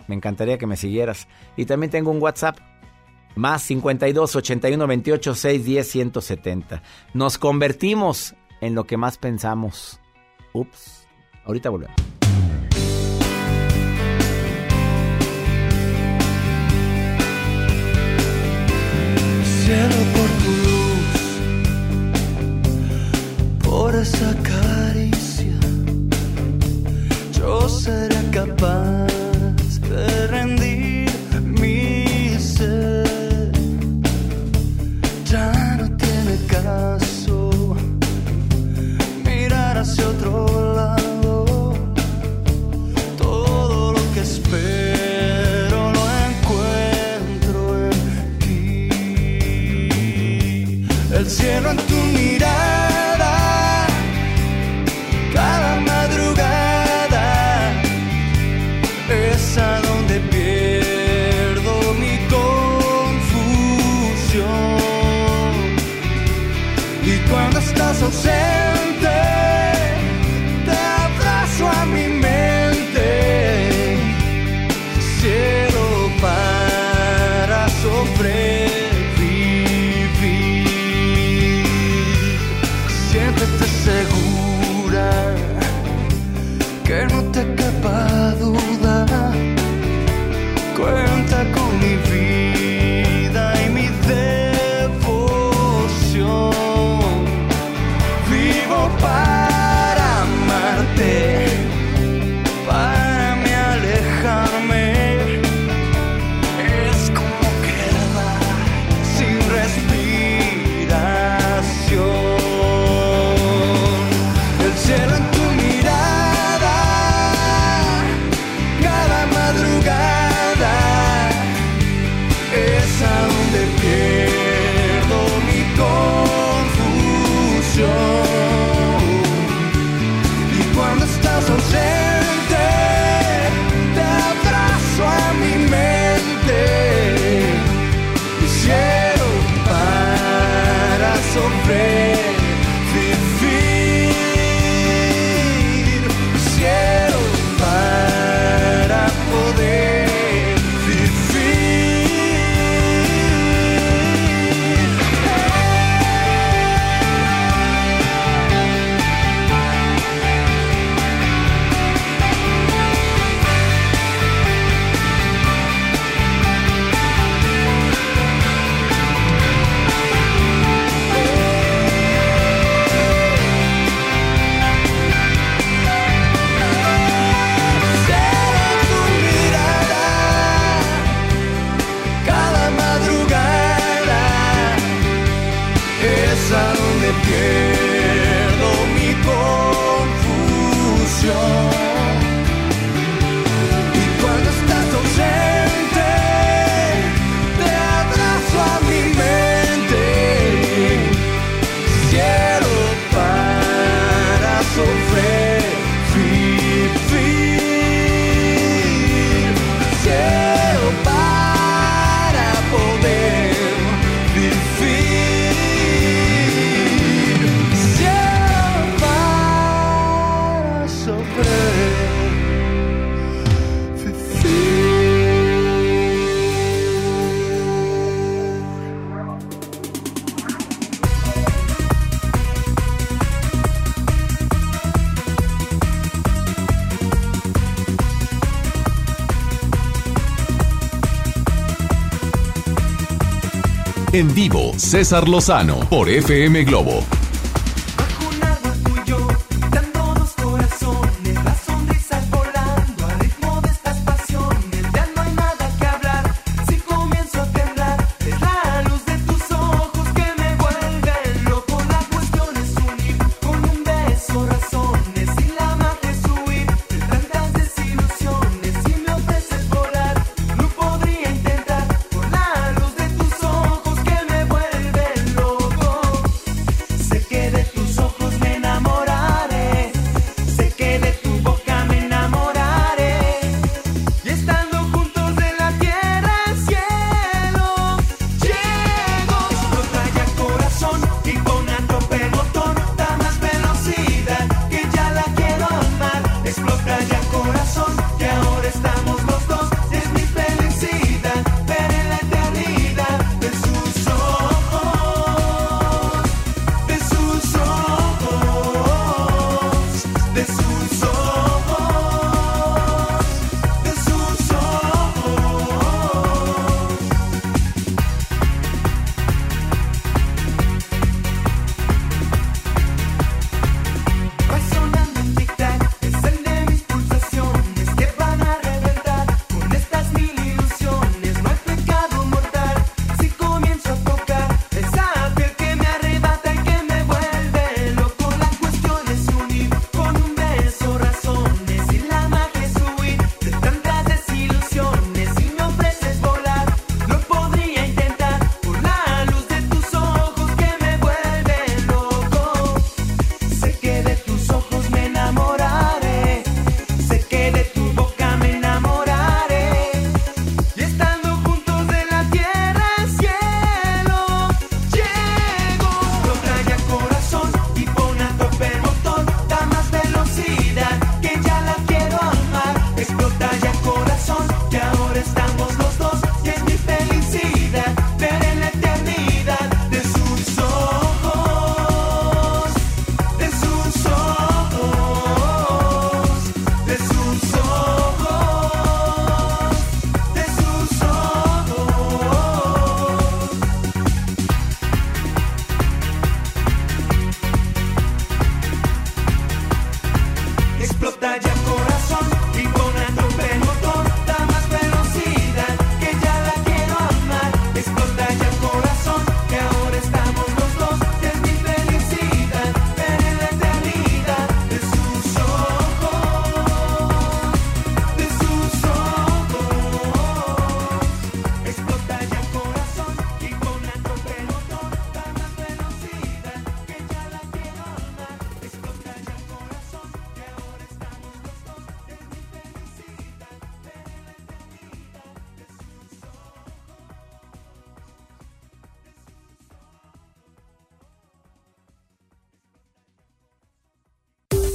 Me encantaría que me siguieras. Y también tengo un WhatsApp. Más 52 81 28 610 170. Nos convertimos en lo que más pensamos. Ups. Ahorita volvemos. Cielo por tu luz, por esa caricia, yo seré capaz el César Lozano por FM Globo.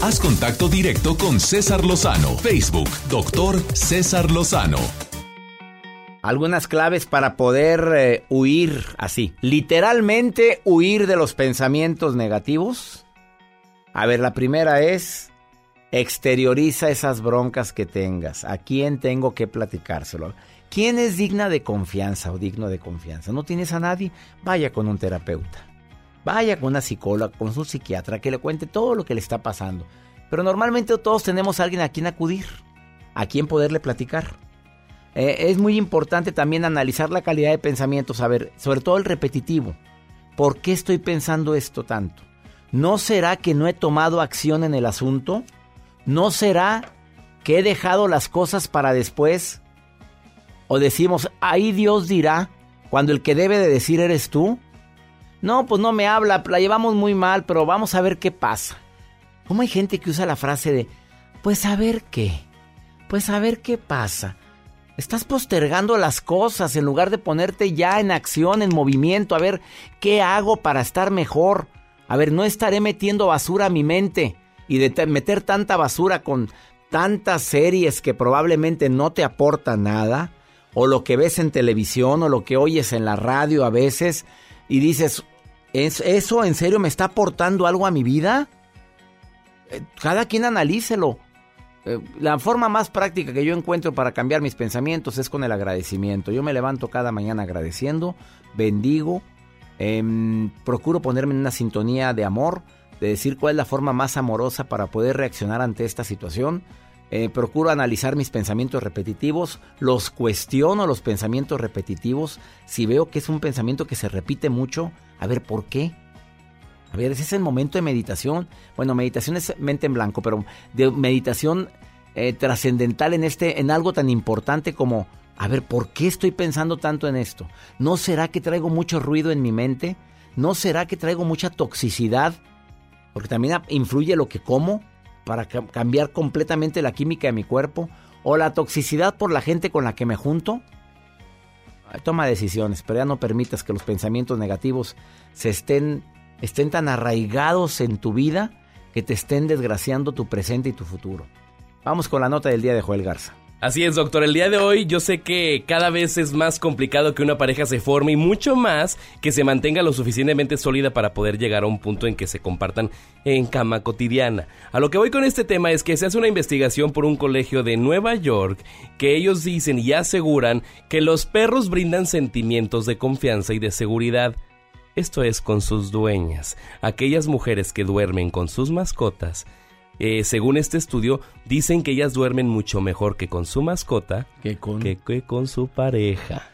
Haz contacto directo con César Lozano. Facebook, doctor César Lozano. Algunas claves para poder eh, huir así. Literalmente huir de los pensamientos negativos. A ver, la primera es exterioriza esas broncas que tengas. ¿A quién tengo que platicárselo? ¿Quién es digna de confianza o digno de confianza? ¿No tienes a nadie? Vaya con un terapeuta. Vaya con una psicóloga, con su psiquiatra, que le cuente todo lo que le está pasando. Pero normalmente todos tenemos a alguien a quien acudir, a quien poderle platicar. Eh, es muy importante también analizar la calidad de pensamiento, saber, sobre todo el repetitivo. ¿Por qué estoy pensando esto tanto? ¿No será que no he tomado acción en el asunto? ¿No será que he dejado las cosas para después? O decimos, ahí Dios dirá, cuando el que debe de decir eres tú. No, pues no me habla, la llevamos muy mal, pero vamos a ver qué pasa. ¿Cómo hay gente que usa la frase de, pues a ver qué? Pues a ver qué pasa. Estás postergando las cosas en lugar de ponerte ya en acción, en movimiento, a ver qué hago para estar mejor. A ver, no estaré metiendo basura a mi mente y de te- meter tanta basura con tantas series que probablemente no te aportan nada, o lo que ves en televisión, o lo que oyes en la radio a veces, y dices, ¿es, ¿eso en serio me está aportando algo a mi vida? Eh, Cada quien analícelo. Eh, La forma más práctica que yo encuentro para cambiar mis pensamientos es con el agradecimiento. Yo me levanto cada mañana agradeciendo, bendigo, em, procuro ponerme en una sintonía de amor, de decir cuál es la forma más amorosa para poder reaccionar ante esta situación. Eh, procuro analizar mis pensamientos repetitivos, los cuestiono los pensamientos repetitivos. Si veo que es un pensamiento que se repite mucho, a ver por qué. A ver, ese es el momento de meditación. Bueno, meditación es mente en blanco, pero de meditación eh, trascendental en este, en algo tan importante como, a ver, ¿por qué estoy pensando tanto en esto? ¿No será que traigo mucho ruido en mi mente? ¿No será que traigo mucha toxicidad? Porque también influye lo que como para ca- cambiar completamente la química de mi cuerpo. O la toxicidad por la gente con la que me junto. Toma decisiones, pero ya no permitas que los pensamientos negativos se estén, estén tan arraigados en tu vida que te estén desgraciando tu presente y tu futuro. Vamos con la nota del día de Joel Garza. Así es, doctor. El día de hoy yo sé que cada vez es más complicado que una pareja se forme y mucho más que se mantenga lo suficientemente sólida para poder llegar a un punto en que se compartan en cama cotidiana. A lo que voy con este tema es que se hace una investigación por un colegio de Nueva York que ellos dicen y aseguran que los perros brindan sentimientos de confianza y de seguridad. Esto es con sus dueñas, aquellas mujeres que duermen con sus mascotas. Eh, según este estudio, dicen que ellas duermen mucho mejor que con su mascota que con, que, que con su pareja.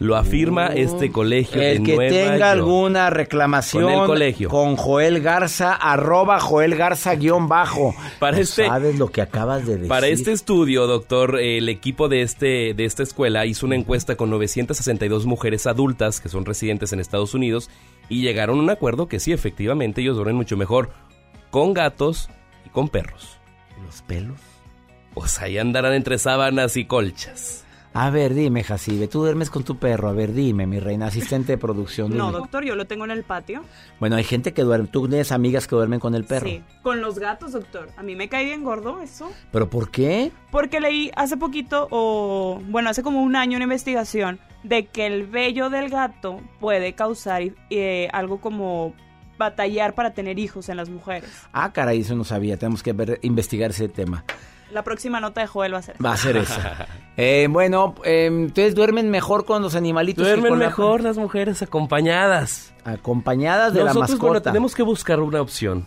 Lo afirma este colegio El de que Nueva tenga York. alguna reclamación Con el colegio. con Joel Garza, arroba Joel Garza guion bajo. Para No este- sabes lo que acabas de decir. Para este estudio, doctor, el equipo de, este, de esta escuela hizo una encuesta con 962 mujeres adultas que son residentes en Estados Unidos y llegaron a un acuerdo que sí, efectivamente, ellos duermen mucho mejor con gatos y con perros. ¿Los pelos? Pues ahí andarán entre sábanas y colchas. A ver, dime, Jacibe, tú duermes con tu perro. A ver, dime, mi reina, asistente de producción. No, doctor, yo lo tengo en el patio. Bueno, hay gente que duerme. Tú tienes amigas que duermen con el perro. Sí, con los gatos, doctor. A mí me cae bien gordo eso. ¿Pero por qué? Porque leí hace poquito, o bueno, hace como un año una investigación de que el vello del gato puede causar eh, algo como batallar para tener hijos en las mujeres. Ah, caray, eso no sabía. Tenemos que ver, investigar ese tema. La próxima nota de Joel va a ser. Va a ser eso. Eh, bueno, eh, entonces duermen mejor con los animalitos. que Duermen con la- mejor las mujeres acompañadas. Acompañadas de la Nosotros, bueno, mascota. tenemos que buscar una opción.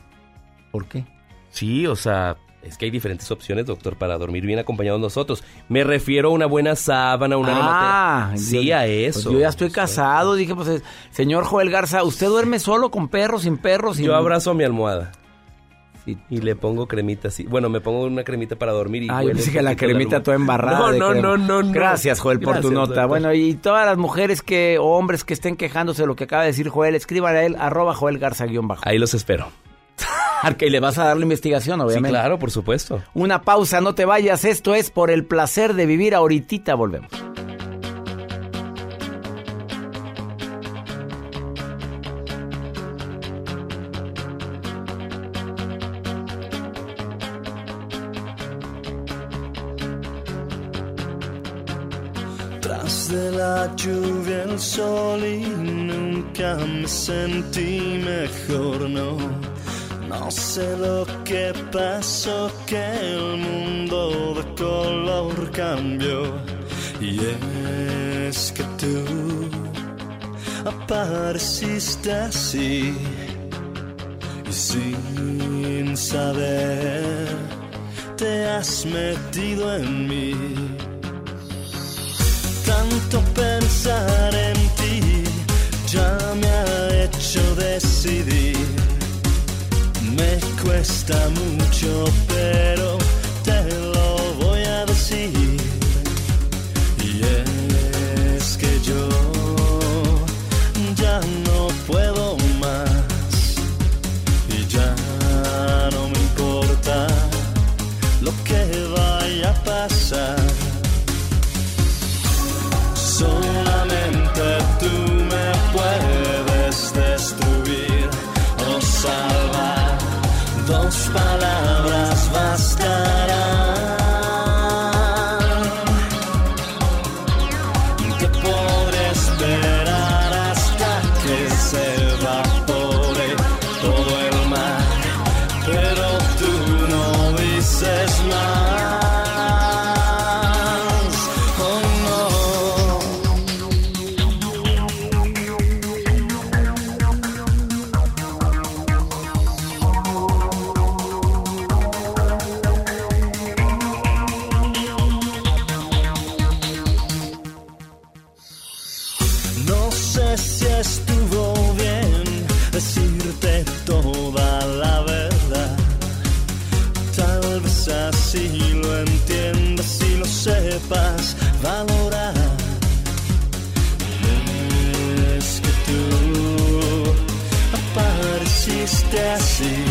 ¿Por qué? Sí, o sea, es que hay diferentes opciones, doctor, para dormir bien acompañados nosotros. Me refiero a una buena sábana, una Ah, Sí, yo- a pues eso. yo ya estoy casado. Dije, pues, eh, señor Joel Garza, ¿usted duerme solo con perros, sin perros? Sin... Yo abrazo mi almohada. Y le pongo cremita así. Bueno, me pongo una cremita para dormir y Ah, yo pensé que la cremita toda embarrada. No, de no, crema. no, no, no. Gracias, Joel, por tu nota. doctor. Bueno, y todas las mujeres que, o hombres que estén quejándose de lo que acaba de decir Joel, escriban a él, arroba Joel Garza guion bajo. Ahí los espero. Que le vas a dar la investigación, obviamente. Sí, claro, por supuesto. Una pausa, no te vayas. Esto es por el placer de vivir. Ahorita volvemos. Tras de la lluvia el sol y nunca me sentí mejor, no. Sé lo que pasó, que el mundo de color cambió. Y es que tú apareciste así y sin saber te has metido en mí tanto pensar en ti ya me ha hecho decidir. Me cuesta mucho, pero te lo voy a decir. Y es que yo ya no puedo más. Y ya no me importa lo que vaya a pasar. Palabras apareciste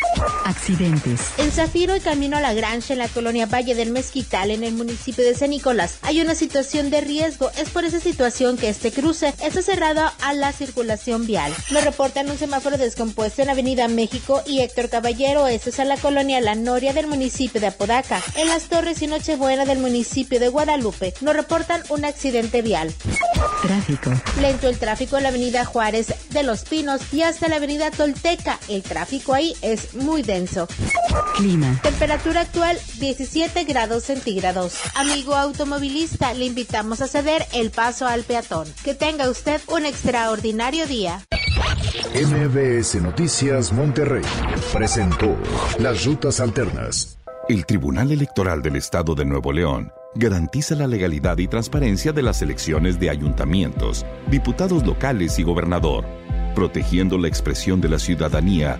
Accidentes. En Zafiro y camino a la Granja en la colonia Valle del Mezquital en el municipio de San Nicolás hay una situación de riesgo. Es por esa situación que este cruce está cerrado a la circulación vial. Nos reportan un semáforo descompuesto en Avenida México y Héctor Caballero. Esto es a la colonia La Noria del municipio de Apodaca. En las Torres y Nochebuena del municipio de Guadalupe nos reportan un accidente vial. Tráfico. Lento el tráfico en la avenida Juárez de Los Pinos y hasta la avenida Tolteca. El tráfico ahí es muy denso. Clima. Temperatura actual 17 grados centígrados. Amigo automovilista, le invitamos a ceder el paso al peatón. Que tenga usted un extraordinario día. MBS Noticias Monterrey presentó Las Rutas Alternas. El Tribunal Electoral del Estado de Nuevo León garantiza la legalidad y transparencia de las elecciones de ayuntamientos, diputados locales y gobernador, protegiendo la expresión de la ciudadanía.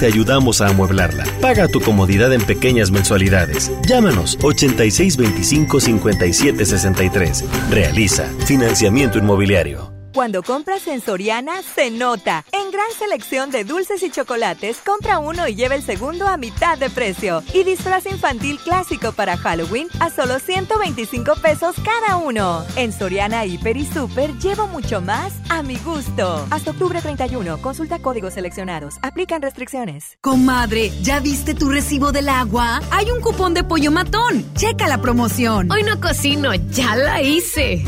te ayudamos a amueblarla. Paga tu comodidad en pequeñas mensualidades. Llámanos 8625-5763. Realiza financiamiento inmobiliario. Cuando compras en Soriana, se nota. En gran selección de dulces y chocolates, compra uno y lleva el segundo a mitad de precio. Y disfraz infantil clásico para Halloween a solo 125 pesos cada uno. En Soriana, Hiper y Super llevo mucho más a mi gusto. Hasta octubre 31, consulta códigos seleccionados. Aplican restricciones. Comadre, ¿ya viste tu recibo del agua? Hay un cupón de pollo matón. Checa la promoción. Hoy no cocino, ya la hice.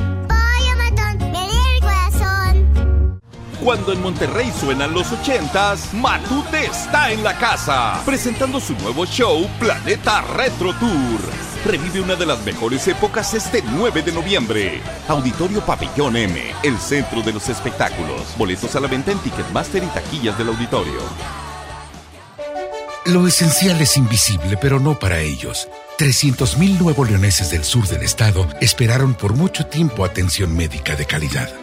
Cuando en Monterrey suenan los ochentas, Matute está en la casa, presentando su nuevo show Planeta Retro Tour. Revive una de las mejores épocas este 9 de noviembre. Auditorio Pabellón M, el centro de los espectáculos. Boletos a la venta en Ticketmaster y taquillas del auditorio. Lo esencial es invisible, pero no para ellos. 300.000 nuevo leoneses del sur del estado esperaron por mucho tiempo atención médica de calidad.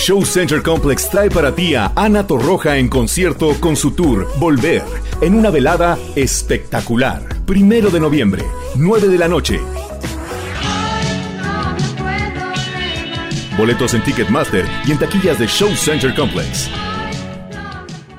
Show Center Complex trae para ti a Ana Torroja en concierto con su tour Volver, en una velada espectacular. Primero de noviembre, 9 de la noche. Boletos en Ticketmaster y en taquillas de Show Center Complex.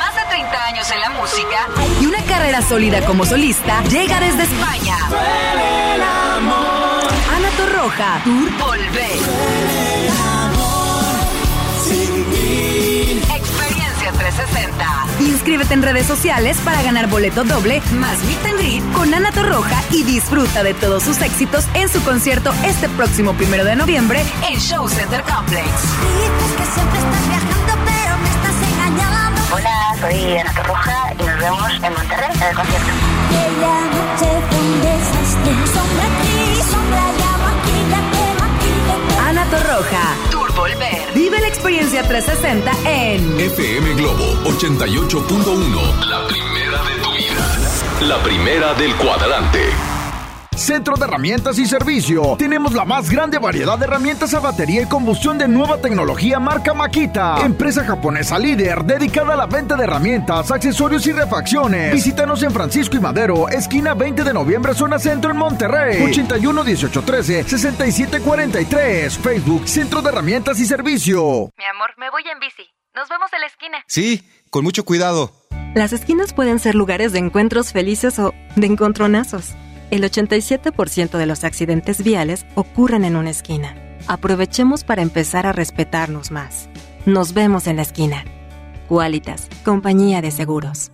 de 30 en la música y una carrera sólida como solista, llega desde España. Ana Torroja, Tour Volver. Experiencia 360. Inscríbete en redes sociales para ganar boleto doble más meet and con Ana Torroja y disfruta de todos sus éxitos en su concierto este próximo primero de noviembre en Show Center Complex. Hola, soy Ana Torroja y nos vemos en Monterrey en el concierto. Que la noche fue un desastre. Sombra aquí, sombra allá, maquíllate, maquíllate. Ana Torroja, Tour Volver. Vive la experiencia 360 en FM Globo 88.1. La primera de tu vida. La primera del cuadrante. Centro de Herramientas y Servicio. Tenemos la más grande variedad de herramientas a batería y combustión de nueva tecnología marca Makita. Empresa japonesa líder dedicada a la venta de herramientas, accesorios y refacciones. Visítanos en Francisco y Madero, esquina 20 de noviembre, zona centro en Monterrey. 81 18 13 67 43. Facebook Centro de Herramientas y Servicio. Mi amor, me voy en bici. Nos vemos en la esquina. Sí, con mucho cuidado. Las esquinas pueden ser lugares de encuentros felices o de encontronazos. El 87% de los accidentes viales ocurren en una esquina. Aprovechemos para empezar a respetarnos más. Nos vemos en la esquina. Qualitas, compañía de seguros.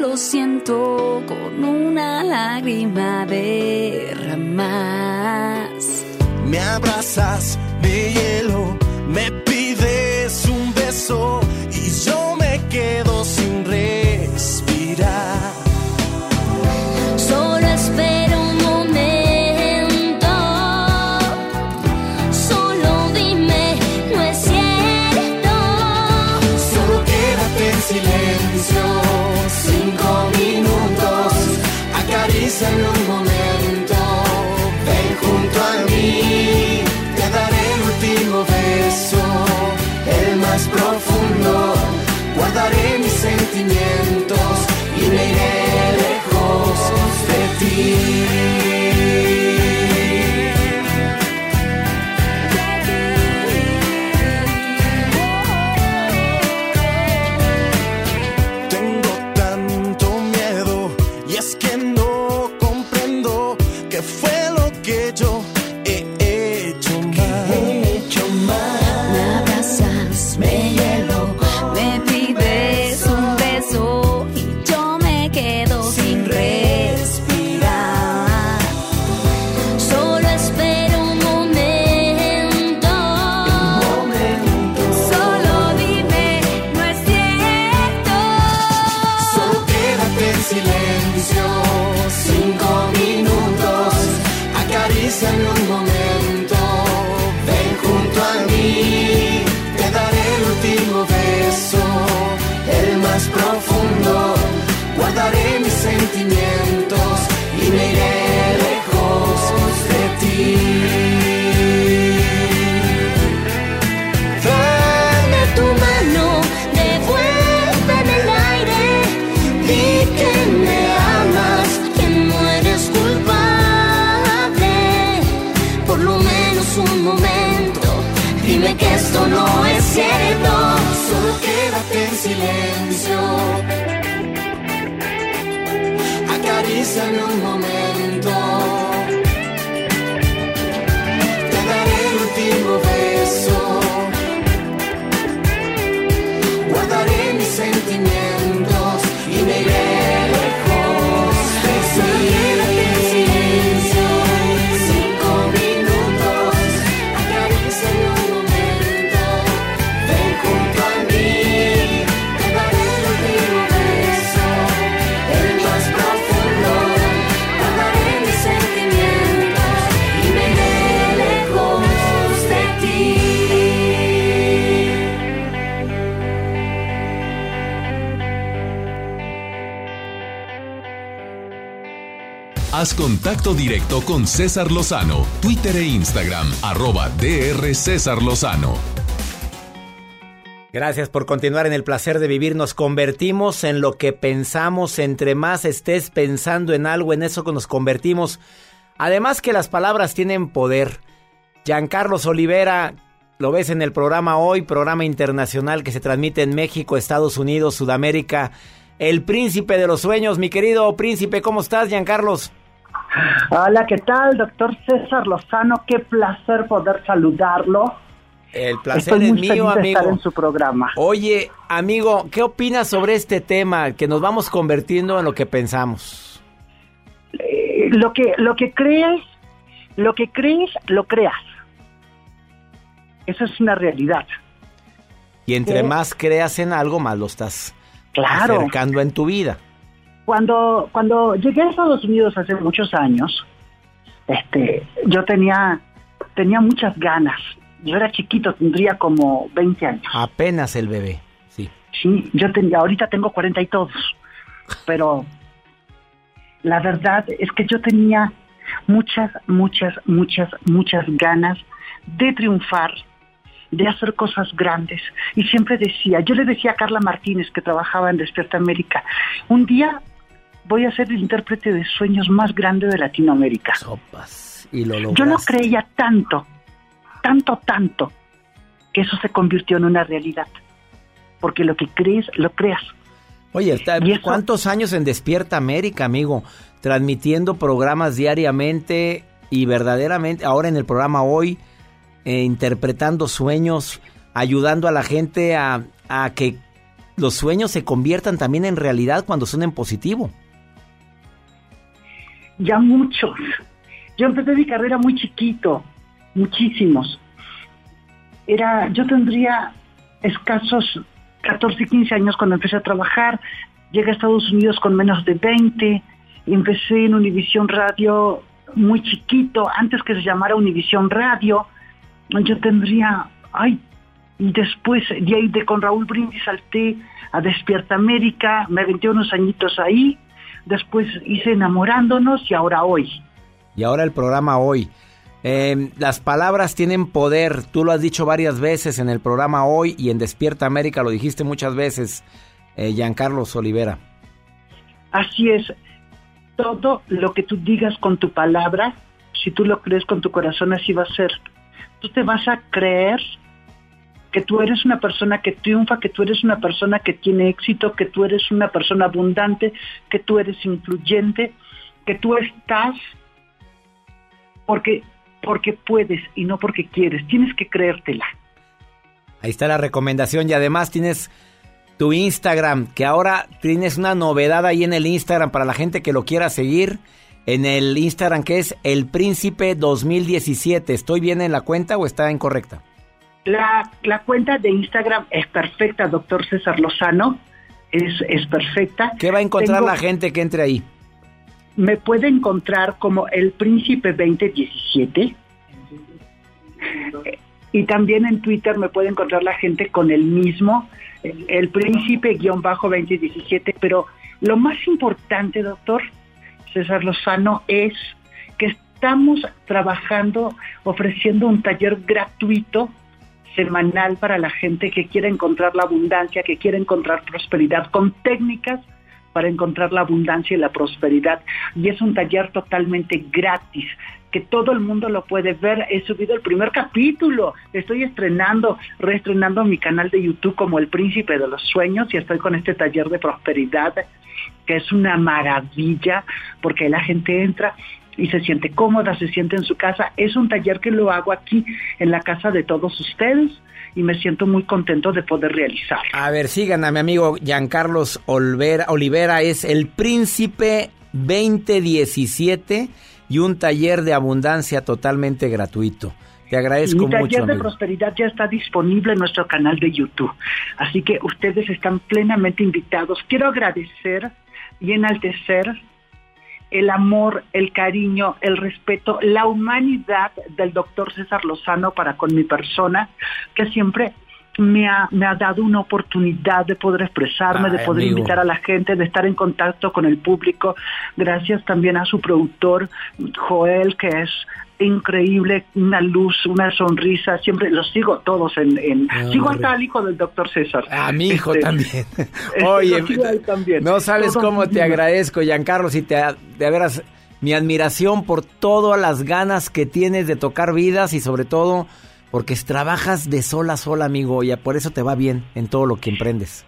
lo siento con una lágrima derramas. Me abrazas de hielo, de por lo menos un momento. Dime que esto no es cierto, solo quédate en silencio. Acaríciame un momento. Te daré el último beso. Guardaré mis sentimientos. Haz contacto directo con César Lozano, Twitter e Instagram, arroba DR César Lozano. Gracias por continuar en el placer de vivir. Nos convertimos en lo que pensamos. Entre más estés pensando en algo, en eso que nos convertimos. Además que las palabras tienen poder. Giancarlos Olivera, lo ves en el programa hoy, programa internacional que se transmite en México, Estados Unidos, Sudamérica. El príncipe de los sueños, mi querido príncipe, ¿cómo estás, Giancarlos? Hola, ¿qué tal, doctor César Lozano? Qué placer poder saludarlo. El placer es mío, amigo. en su programa. Oye, amigo, ¿qué opinas sobre este tema que nos vamos convirtiendo en lo que pensamos? Eh, lo que lo que crees, lo que crees, lo creas. Eso es una realidad. Y entre más creas en algo, más lo estás acercando en tu vida. Cuando, cuando llegué a Estados Unidos hace muchos años, este, yo tenía, tenía muchas ganas. Yo era chiquito, tendría como 20 años. Apenas el bebé, sí. Sí, yo tenía, ahorita tengo 40 y todos, pero la verdad es que yo tenía muchas, muchas, muchas, muchas ganas de triunfar, de hacer cosas grandes. Y siempre decía, yo le decía a Carla Martínez, que trabajaba en Despierta América, un día voy a ser el intérprete de sueños más grande de Latinoamérica. Y lo Yo no lograste. creía tanto, tanto, tanto, que eso se convirtió en una realidad. Porque lo que crees, lo creas. Oye, ¿cuántos años en Despierta América, amigo? Transmitiendo programas diariamente y verdaderamente, ahora en el programa hoy, eh, interpretando sueños, ayudando a la gente a, a que los sueños se conviertan también en realidad cuando son en positivo. Ya muchos. Yo empecé mi carrera muy chiquito, muchísimos. Era, yo tendría escasos 14, 15 años cuando empecé a trabajar. Llegué a Estados Unidos con menos de 20. Empecé en Univisión Radio muy chiquito, antes que se llamara Univisión Radio. Yo tendría, ay, y después de ahí de con Raúl Brindis salté a Despierta América, me aventé unos añitos ahí, después hice Enamorándonos y ahora hoy. Y ahora el programa hoy. Eh, las palabras tienen poder, tú lo has dicho varias veces en el programa hoy y en Despierta América lo dijiste muchas veces, eh, Giancarlos Olivera. Así es, todo lo que tú digas con tu palabra, si tú lo crees con tu corazón, así va a ser. Tú te vas a creer que tú eres una persona que triunfa, que tú eres una persona que tiene éxito, que tú eres una persona abundante, que tú eres influyente, que tú estás porque porque puedes y no porque quieres. Tienes que creértela. Ahí está la recomendación y además tienes tu Instagram, que ahora tienes una novedad ahí en el Instagram para la gente que lo quiera seguir. En el Instagram que es El Príncipe 2017. ¿Estoy bien en la cuenta o está incorrecta? La, la cuenta de Instagram es perfecta, doctor César Lozano. Es, es perfecta. ¿Qué va a encontrar Tengo- la gente que entre ahí? Me puede encontrar como El Príncipe 2017. Y también en Twitter me puede encontrar la gente con el mismo, eh, El Príncipe-2017. Pero lo más importante, doctor César Lozano, es que estamos trabajando, ofreciendo un taller gratuito semanal para la gente que quiere encontrar la abundancia, que quiere encontrar prosperidad, con técnicas para encontrar la abundancia y la prosperidad. Y es un taller totalmente gratis, que todo el mundo lo puede ver. He subido el primer capítulo, estoy estrenando, reestrenando mi canal de YouTube como El Príncipe de los Sueños y estoy con este taller de prosperidad, que es una maravilla, porque la gente entra y se siente cómoda, se siente en su casa. Es un taller que lo hago aquí en la casa de todos ustedes y me siento muy contento de poder realizar. A ver, sigan a mi amigo Giancarlos Olvera, Olivera, es el Príncipe 2017 y un taller de abundancia totalmente gratuito. Te agradezco Mi taller mucho, de amigo. prosperidad ya está disponible en nuestro canal de YouTube. Así que ustedes están plenamente invitados. Quiero agradecer y enaltecer el amor, el cariño, el respeto, la humanidad del doctor César Lozano para con mi persona, que siempre me ha, me ha dado una oportunidad de poder expresarme, de poder amigo. invitar a la gente, de estar en contacto con el público. Gracias también a su productor, Joel, que es increíble, una luz, una sonrisa, siempre los sigo todos en... en- Ah, sigo hasta al hijo del doctor César. A mi hijo Este, también. este, Oye, también. no sabes cómo te agradezco, Giancarlos, y te, de veras, mi admiración por todas las ganas que tienes de tocar vidas y sobre todo porque trabajas de sola a sola, amigo, y por eso te va bien en todo lo que emprendes.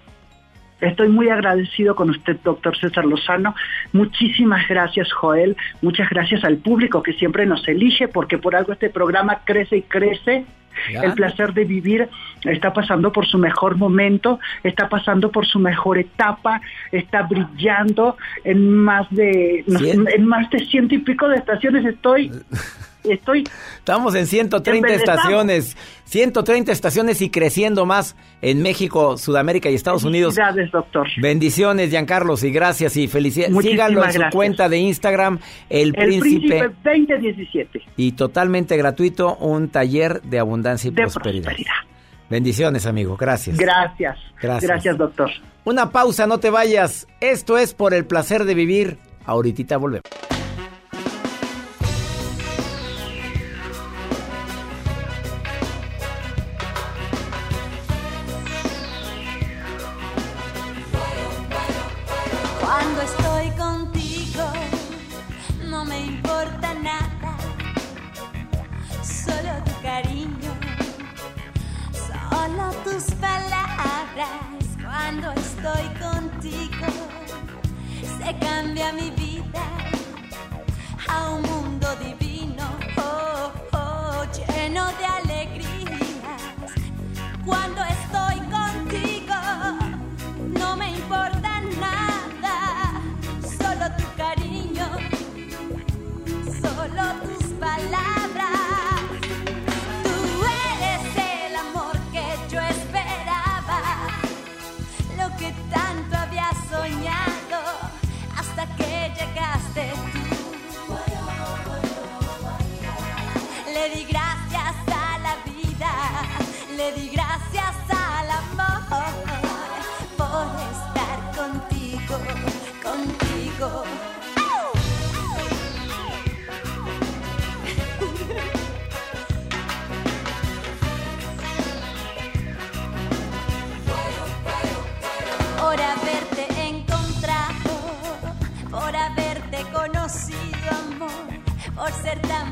Estoy muy agradecido con usted, doctor César Lozano. Muchísimas gracias, Joel. Muchas gracias al público que siempre nos elige, porque por algo este programa crece y crece. Ya. El placer de vivir está pasando por su mejor momento, está pasando por su mejor etapa, está brillando en más de no- en más de ciento y pico de estaciones. Estoy, estoy Estamos en 130 Embelesamos. estaciones, 130 estaciones y creciendo más en México, Sudamérica y Estados Unidos. Felicidades, doctor. Bendiciones, Giancarlos, y gracias y felicidades. Síganlo en su cuenta de Instagram, El, El Príncipe, Príncipe 2017. y totalmente gratuito, un taller de abundancia y De prosperidad. prosperidad. Bendiciones, amigo. Gracias. Gracias. Gracias. Gracias, doctor. Una pausa, no te vayas. Esto es por el placer de vivir. Ahorita volvemos. Cuando estoy contigo, se cambia mi vida a un mundo divino, oh, oh, lleno de alegrías. Cuando ser tan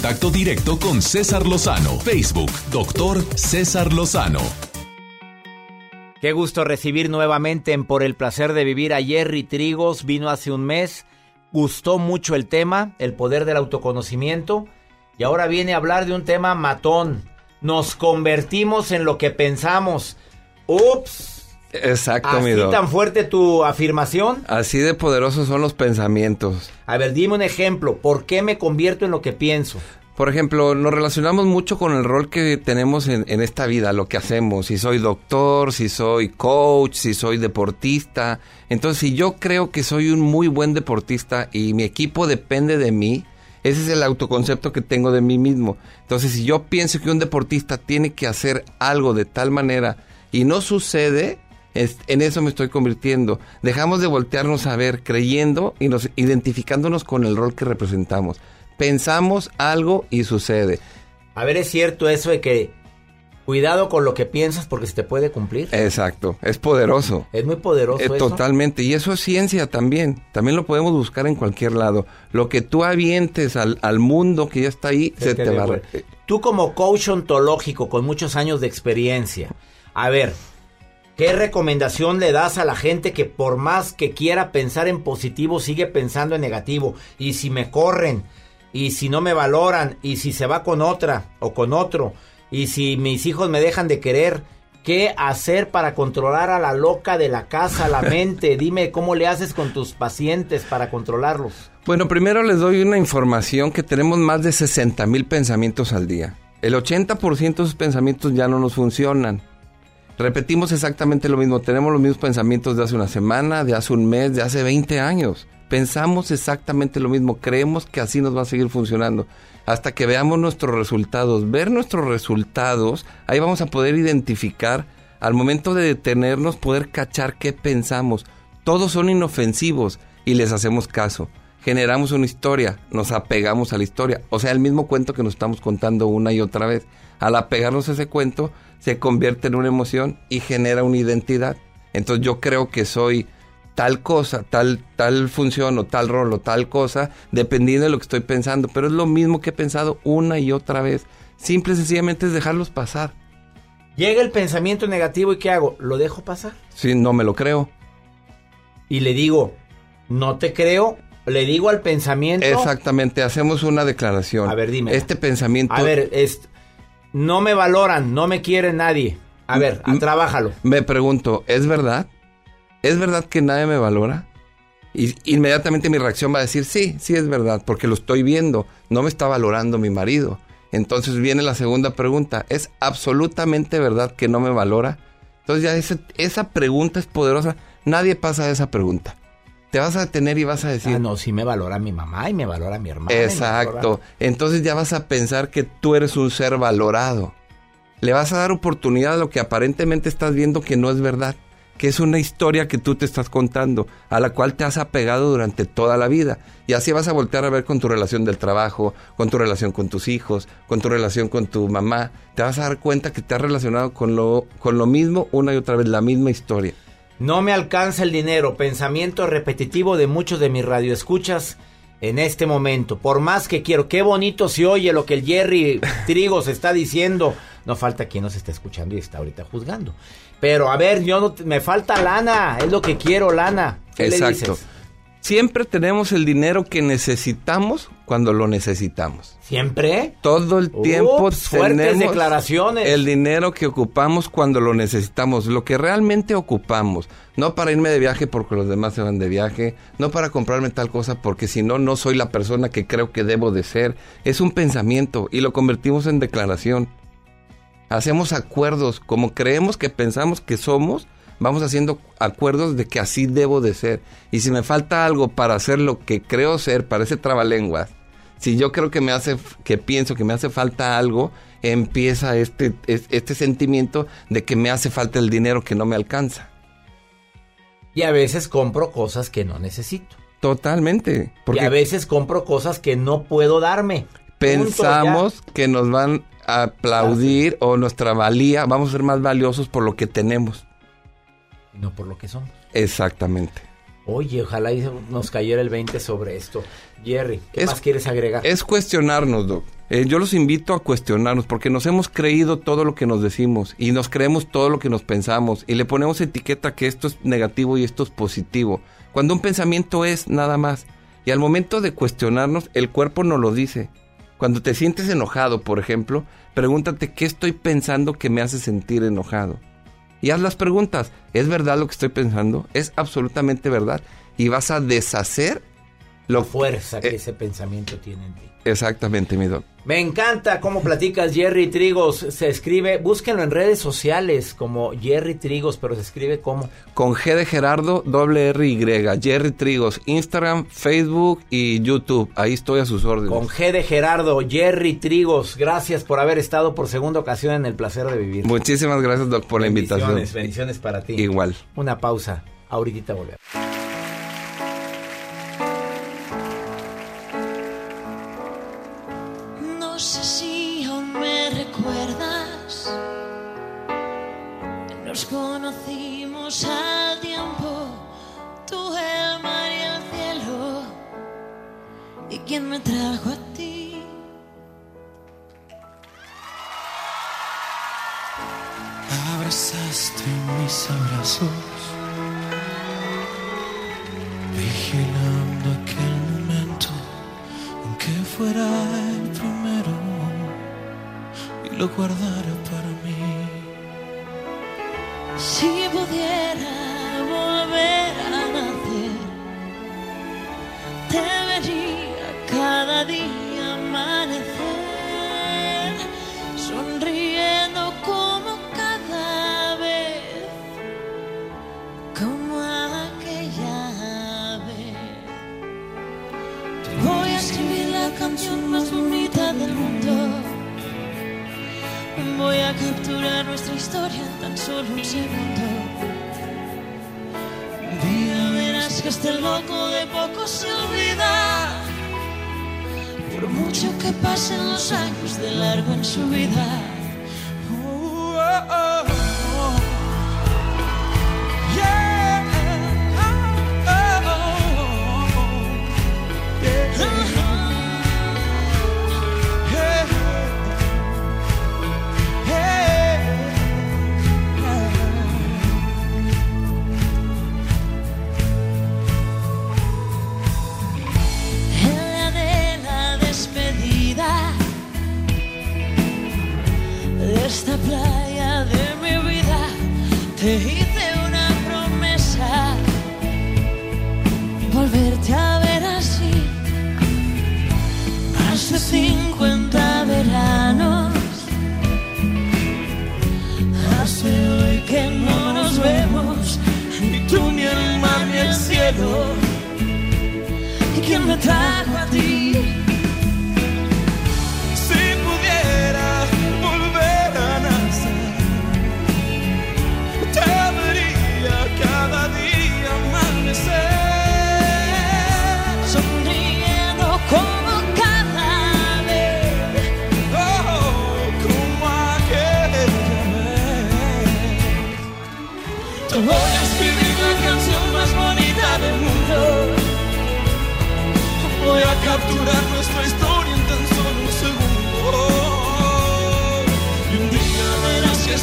contacto directo con César Lozano. Facebook, doctor César Lozano. Qué gusto recibir nuevamente en Por el placer de vivir a Jerry Trigos. Vino hace un mes. Gustó mucho el tema, el poder del autoconocimiento. Y ahora viene a hablar de un tema matón. Nos convertimos en lo que pensamos. Ups. Exacto, mi ¿Así doc. tan fuerte tu afirmación? Así de poderosos son los pensamientos. A ver, dime un ejemplo. ¿Por qué me convierto en lo que pienso? Por ejemplo, nos relacionamos mucho con el rol que tenemos en, en esta vida, lo que hacemos. Si soy doctor, si soy coach, si soy deportista. Entonces, si yo creo que soy un muy buen deportista y mi equipo depende de mí, ese es el autoconcepto que tengo de mí mismo. Entonces, si yo pienso que un deportista tiene que hacer algo de tal manera y no sucede, es- en eso me estoy convirtiendo. Dejamos de voltearnos a ver creyendo y nos identificándonos con el rol que representamos. Pensamos algo y sucede. A ver, es cierto eso de que Cuidado con lo que piensas porque se te puede cumplir. Exacto, es poderoso. Es muy poderoso Eh, eso. totalmente, y eso es ciencia también. También lo podemos buscar en cualquier lado. Lo que tú avientes al, al mundo que ya está ahí, se, te va a... Tú como coach ontológico con muchos años de experiencia, a ver, ¿qué recomendación le das a la gente que por más que quiera pensar en positivo, sigue pensando en negativo? Y si me corren, y si no me valoran, y si se va con otra o con otro, y si mis hijos me dejan de querer, ¿qué hacer para controlar a la loca de la casa, la mente? Dime cómo le haces con tus pacientes para controlarlos. Bueno, primero les doy una información que tenemos más de 60 mil pensamientos al día. El 80% de esos pensamientos ya no nos funcionan. Repetimos exactamente lo mismo. Tenemos los mismos pensamientos de hace una semana, de hace un mes, de hace 20 años. Pensamos exactamente lo mismo. Creemos que así nos va a seguir funcionando. Hasta que veamos nuestros resultados. Ver nuestros resultados, ahí vamos a poder identificar, al momento de detenernos, poder cachar qué pensamos. Todos son inofensivos y les hacemos caso. Generamos una historia, nos apegamos a la historia. O sea, el mismo cuento que nos estamos contando una y otra vez. Al apegarnos a ese cuento, se convierte en una emoción y genera una identidad. Entonces yo creo que soy tal cosa, tal, tal función o tal rol o tal cosa, dependiendo de lo que estoy pensando. Pero es lo mismo que he pensado una y otra vez. Simple y sencillamente es dejarlos pasar. Llega el pensamiento negativo y ¿qué hago? ¿Lo dejo pasar? Si no me lo creo. Y le digo, no te creo, le digo al pensamiento. Exactamente, hacemos una declaración. A ver, dime. Este pensamiento... A ver, es, no me valoran, no me quiere nadie. A ver, a- trabájalo. Me pregunto, ¿es verdad? ¿Es verdad que nadie me valora? Y inmediatamente mi reacción va a decir, sí, sí es verdad, porque lo estoy viendo, no me está valorando mi marido. Entonces viene la segunda pregunta, ¿es absolutamente verdad que no me valora? Entonces ya ese- esa pregunta es poderosa, nadie pasa de esa pregunta. Te vas a detener y vas a decir... Ah, no, sí me valora mi mamá y me valora mi hermana. Exacto. valora- Entonces ya vas a pensar que tú eres un ser valorado. Le vas a dar oportunidad a lo que aparentemente estás viendo que no es verdad, que es una historia que tú te estás contando, a la cual te has apegado durante toda la vida. Y así vas a voltear a ver con tu relación del trabajo, con tu relación con tus hijos, con tu relación con tu mamá. Te vas a dar cuenta que te has relacionado con lo, con lo mismo una y otra vez, la misma historia. No me alcanza el dinero, pensamiento repetitivo de muchos de mis radioescuchas en este momento. Por más que quiero, qué bonito se oye lo que el Jerry Trigos está diciendo. No falta quien nos esté escuchando y está ahorita juzgando. Pero a ver, yo no, me falta lana, es lo que quiero, lana. ¿Qué le Exacto. dices? Siempre tenemos el dinero que necesitamos cuando lo necesitamos. ¿Siempre? Todo el tiempo Ups, fuertes tenemos declaraciones. el dinero que ocupamos cuando lo necesitamos, lo que realmente ocupamos, no para irme de viaje porque los demás se van de viaje, no para comprarme tal cosa porque si no no soy la persona que creo que debo de ser, es un pensamiento y lo convertimos en declaración. Hacemos acuerdos como creemos que pensamos que somos, vamos haciendo acuerdos de que así debo de ser. Y si me falta algo para hacer lo que creo ser, parece trabalenguas. Si yo creo que me hace, que pienso que me hace falta algo, empieza este, es- este sentimiento de que me hace falta el dinero que no me alcanza. Y a veces compro cosas que no necesito. Totalmente. Y Porque a veces compro cosas que no puedo darme. pensamos que nos van a aplaudir o nuestra valía, vamos a ser más valiosos por lo que tenemos. No por lo que somos. Exactamente. Oye, ojalá nos cayera el 20 sobre esto. Jerry, ¿qué Es- más quieres agregar? Es cuestionarnos, Doc. Eh, yo los invito a cuestionarnos porque nos hemos creído todo lo que nos decimos y nos creemos todo lo que nos pensamos y le ponemos etiqueta que esto es negativo y esto es positivo. Cuando un pensamiento es nada más. Y al momento de cuestionarnos, el cuerpo nos lo dice. Cuando te sientes enojado, por ejemplo, pregúntate qué estoy pensando que me hace sentir enojado. Y haz las preguntas. ¿Es verdad lo que estoy pensando? ¿Es absolutamente verdad? Y vas a deshacer lo La fuerza que eh, ese pensamiento tiene en ti. Exactamente, mi doc. Me encanta cómo platicas Jerry Trigos. Se escribe, búsquenlo en redes sociales como Jerry Trigos, pero se escribe como Con G de Gerardo, doble R Y, Jerry Trigos, Instagram, Facebook y YouTube. Ahí estoy a sus órdenes. con G de Gerardo, Jerry Trigos. Gracias por haber estado por segunda ocasión en el placer de vivir. Muchísimas gracias, Doc, por la invitación. Bendiciones, bendiciones para ti. Igual. Una pausa. Ahorita volvemos. ¿Y quién me trajo a ti? Abrazaste mis abrazos, vigilando aquel momento, aunque fuera el primero, y lo guardara para mí. Si pudiera volver a nacer, te vería cada día amanecer, sonriendo como cada vez, como aquella vez. Voy a escribir la canción más bonita del mundo. Voy a capturar nuestra historia en tan solo un segundo. Un día verás que este loco de poco se olvida. Por mucho que pasen los años de largo en su vida. Oh, oh, oh. Esta playa de mi vida te hice una promesa. Volverte a ver así más de 50 veranos. Hace hoy que no nos vemos ni tú ni el mar ni el cielo. ¿Y quién me trajo a ti?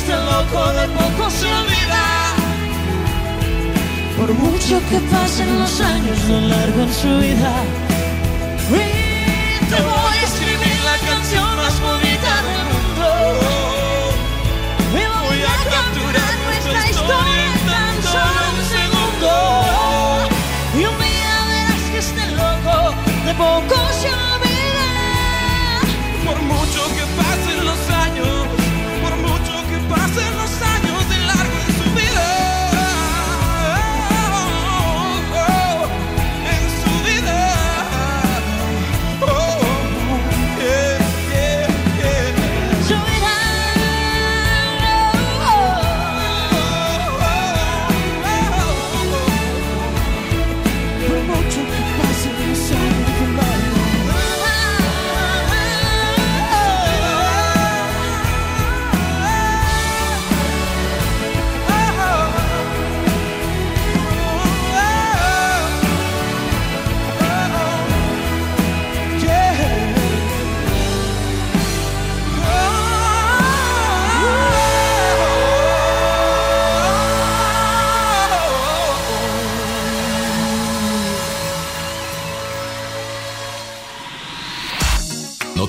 Este loco de poco se olvida. Por mucho que pasen los años, lo largo en su vida. Y te voy a escribir la canción más bonita del mundo. Y voy a capturar nuestra historia en tan solo un segundo. Y un día verás que este loco de poco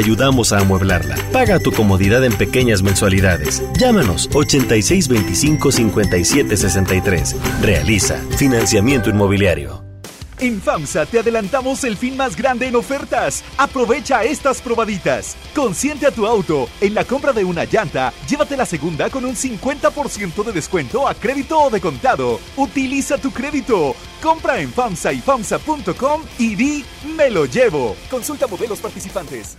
ayudamos a amueblarla. Paga tu comodidad en pequeñas mensualidades. Llámanos 8625-5763. Realiza financiamiento inmobiliario. En FAMSA te adelantamos el fin más grande en ofertas. Aprovecha estas probaditas. Consiente a tu auto. En la compra de una llanta, llévate la segunda con un 50% de descuento a crédito o de contado. Utiliza tu crédito. Compra en FAMSA y FAMSA.com y di Me lo llevo. Consulta modelos participantes.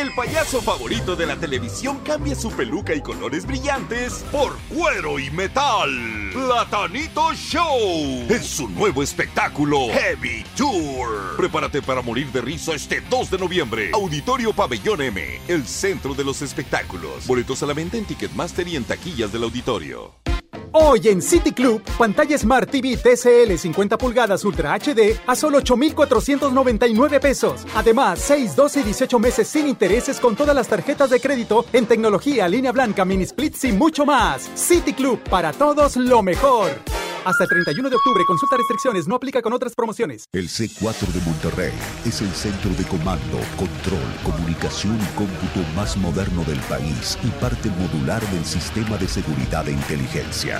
El payaso favorito de la televisión cambia su peluca y colores brillantes por cuero y metal. Platanito Show en su nuevo espectáculo Heavy Tour. Prepárate para morir de risa este 2 de noviembre. Auditorio Pabellón M, el centro de los espectáculos. Boletos a la venta en Ticketmaster y en taquillas del auditorio. Hoy en City Club, pantalla Smart TV TCL 50 pulgadas Ultra HD a solo 8,499 pesos. Además, 6, 12 y 18 meses sin intereses con todas las tarjetas de crédito en tecnología, línea blanca, mini splits y mucho más. City Club, para todos lo mejor. Hasta el 31 de octubre, consulta restricciones, no aplica con otras promociones. El C4 de Monterrey es el centro de comando, control, comunicación y cómputo más moderno del país y parte modular del sistema de seguridad e inteligencia.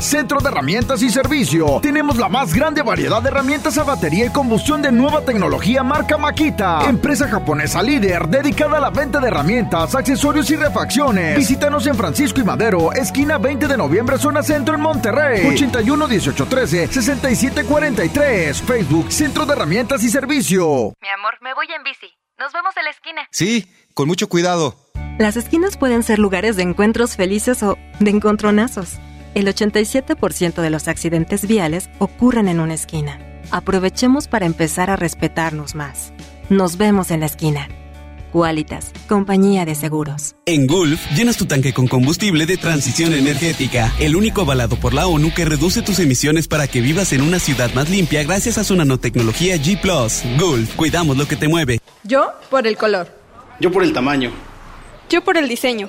Centro de Herramientas y Servicio. Tenemos la más grande variedad de herramientas a batería y combustión de nueva tecnología marca Makita. Empresa japonesa líder dedicada a la venta de herramientas, accesorios y refacciones. Visítanos en Francisco y Madero, esquina 20 de noviembre, zona centro en Monterrey. 81 18 13 67 43. Facebook Centro de Herramientas y Servicio. Mi amor, me voy en bici. Nos vemos en la esquina. Sí, con mucho cuidado. Las esquinas pueden ser lugares de encuentros felices o de encontronazos. El 87% de los accidentes viales ocurren en una esquina. Aprovechemos para empezar a respetarnos más. Nos vemos en la esquina. Qualitas, compañía de seguros. En Gulf, llenas tu tanque con combustible de transición energética, el único avalado por la ONU que reduce tus emisiones para que vivas en una ciudad más limpia gracias a su nanotecnología G ⁇ Gulf, cuidamos lo que te mueve. Yo por el color. Yo por el tamaño. Yo por el diseño.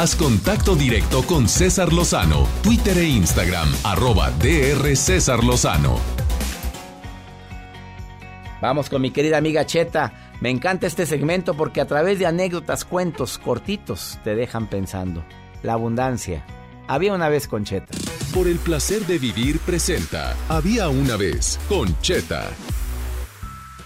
Haz contacto directo con César Lozano, Twitter e Instagram, arroba DR César Lozano. Vamos con mi querida amiga Cheta. Me encanta este segmento porque a través de anécdotas, cuentos cortitos te dejan pensando. La abundancia. Había una vez con Cheta. Por el placer de vivir presenta. Había una vez con Cheta.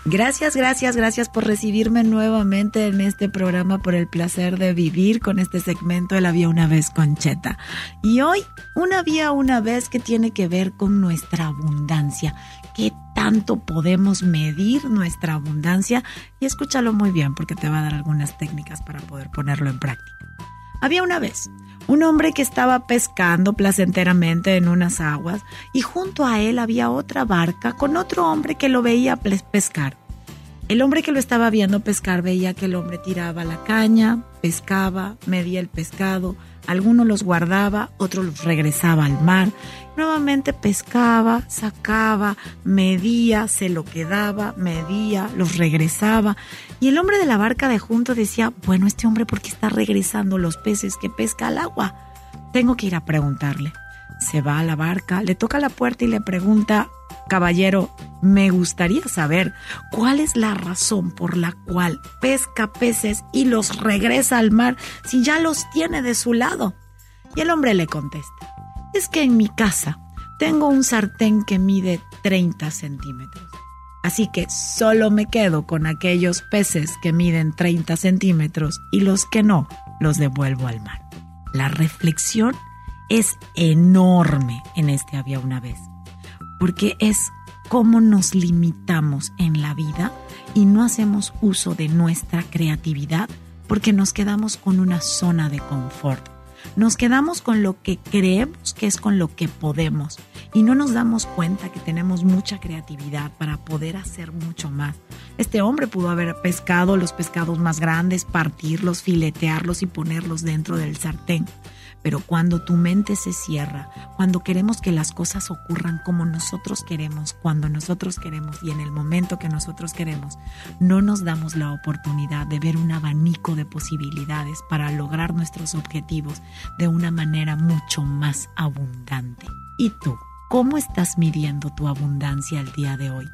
Gracias, gracias, gracias por recibirme nuevamente en este programa por el placer de vivir con este segmento El había una vez con Cheta. Y hoy, una había una vez que tiene que ver con nuestra abundancia. ¿Qué tanto podemos medir nuestra abundancia? Y escúchalo muy bien porque te va a dar algunas técnicas para poder ponerlo en práctica. Había una vez un hombre que estaba pescando placenteramente en unas aguas y junto a él había otra barca con otro hombre que lo veía pescar. El hombre que lo estaba viendo pescar veía que el hombre tiraba la caña, pescaba, medía el pescado, algunos los guardaba, otros los regresaba al mar. Nuevamente pescaba, sacaba, medía, se lo quedaba, medía, los regresaba. Y el hombre de la barca de junto decía, bueno, este hombre, ¿por qué está regresando los peces que pesca al agua? Tengo que ir a preguntarle. Se va a la barca, le toca la puerta y le pregunta, caballero, me gustaría saber cuál es la razón por la cual pesca peces y los regresa al mar si ya los tiene de su lado. Y el hombre le contesta, es que en mi casa tengo un sartén que mide 30 centímetros. Así que solo me quedo con aquellos peces que miden 30 centímetros y los que no los devuelvo al mar. La reflexión es enorme en este había una vez, porque es cómo nos limitamos en la vida y no hacemos uso de nuestra creatividad porque nos quedamos con una zona de confort. Nos quedamos con lo que creemos que es con lo que podemos y no nos damos cuenta que tenemos mucha creatividad para poder hacer mucho más. Este hombre pudo haber pescado los pescados más grandes, partirlos, filetearlos y ponerlos dentro del sartén. Pero cuando tu mente se cierra, cuando queremos que las cosas ocurran como nosotros queremos, cuando nosotros queremos y en el momento que nosotros queremos, no nos damos la oportunidad de ver un abanico de posibilidades para lograr nuestros objetivos de una manera mucho más abundante. ¿Y tú? ¿Cómo estás midiendo tu abundancia el día de hoy?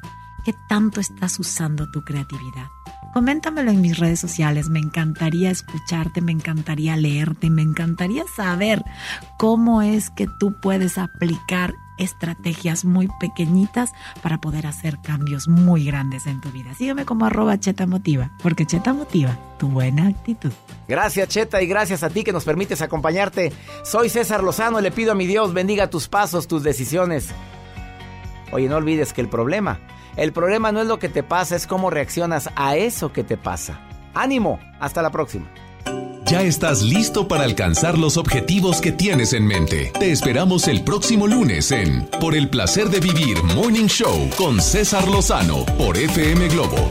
¿Qué tanto estás usando tu creatividad? Coméntamelo en mis redes sociales, me encantaría escucharte, me encantaría leerte, me encantaría saber cómo es que tú puedes aplicar estrategias muy pequeñitas para poder hacer cambios muy grandes en tu vida. Sígueme como arroba Cheta porque Cheta Motiva tu buena actitud. Gracias Cheta y gracias a ti que nos permites acompañarte. Soy César Lozano, le pido a mi Dios bendiga tus pasos, tus decisiones. Oye, no olvides que el problema el problema no es lo que te pasa, es cómo reaccionas a eso que te pasa. Ánimo, hasta la próxima. Ya estás listo para alcanzar los objetivos que tienes en mente. Te esperamos el próximo lunes en Por el placer de vivir Morning Show con César Lozano por FM Globo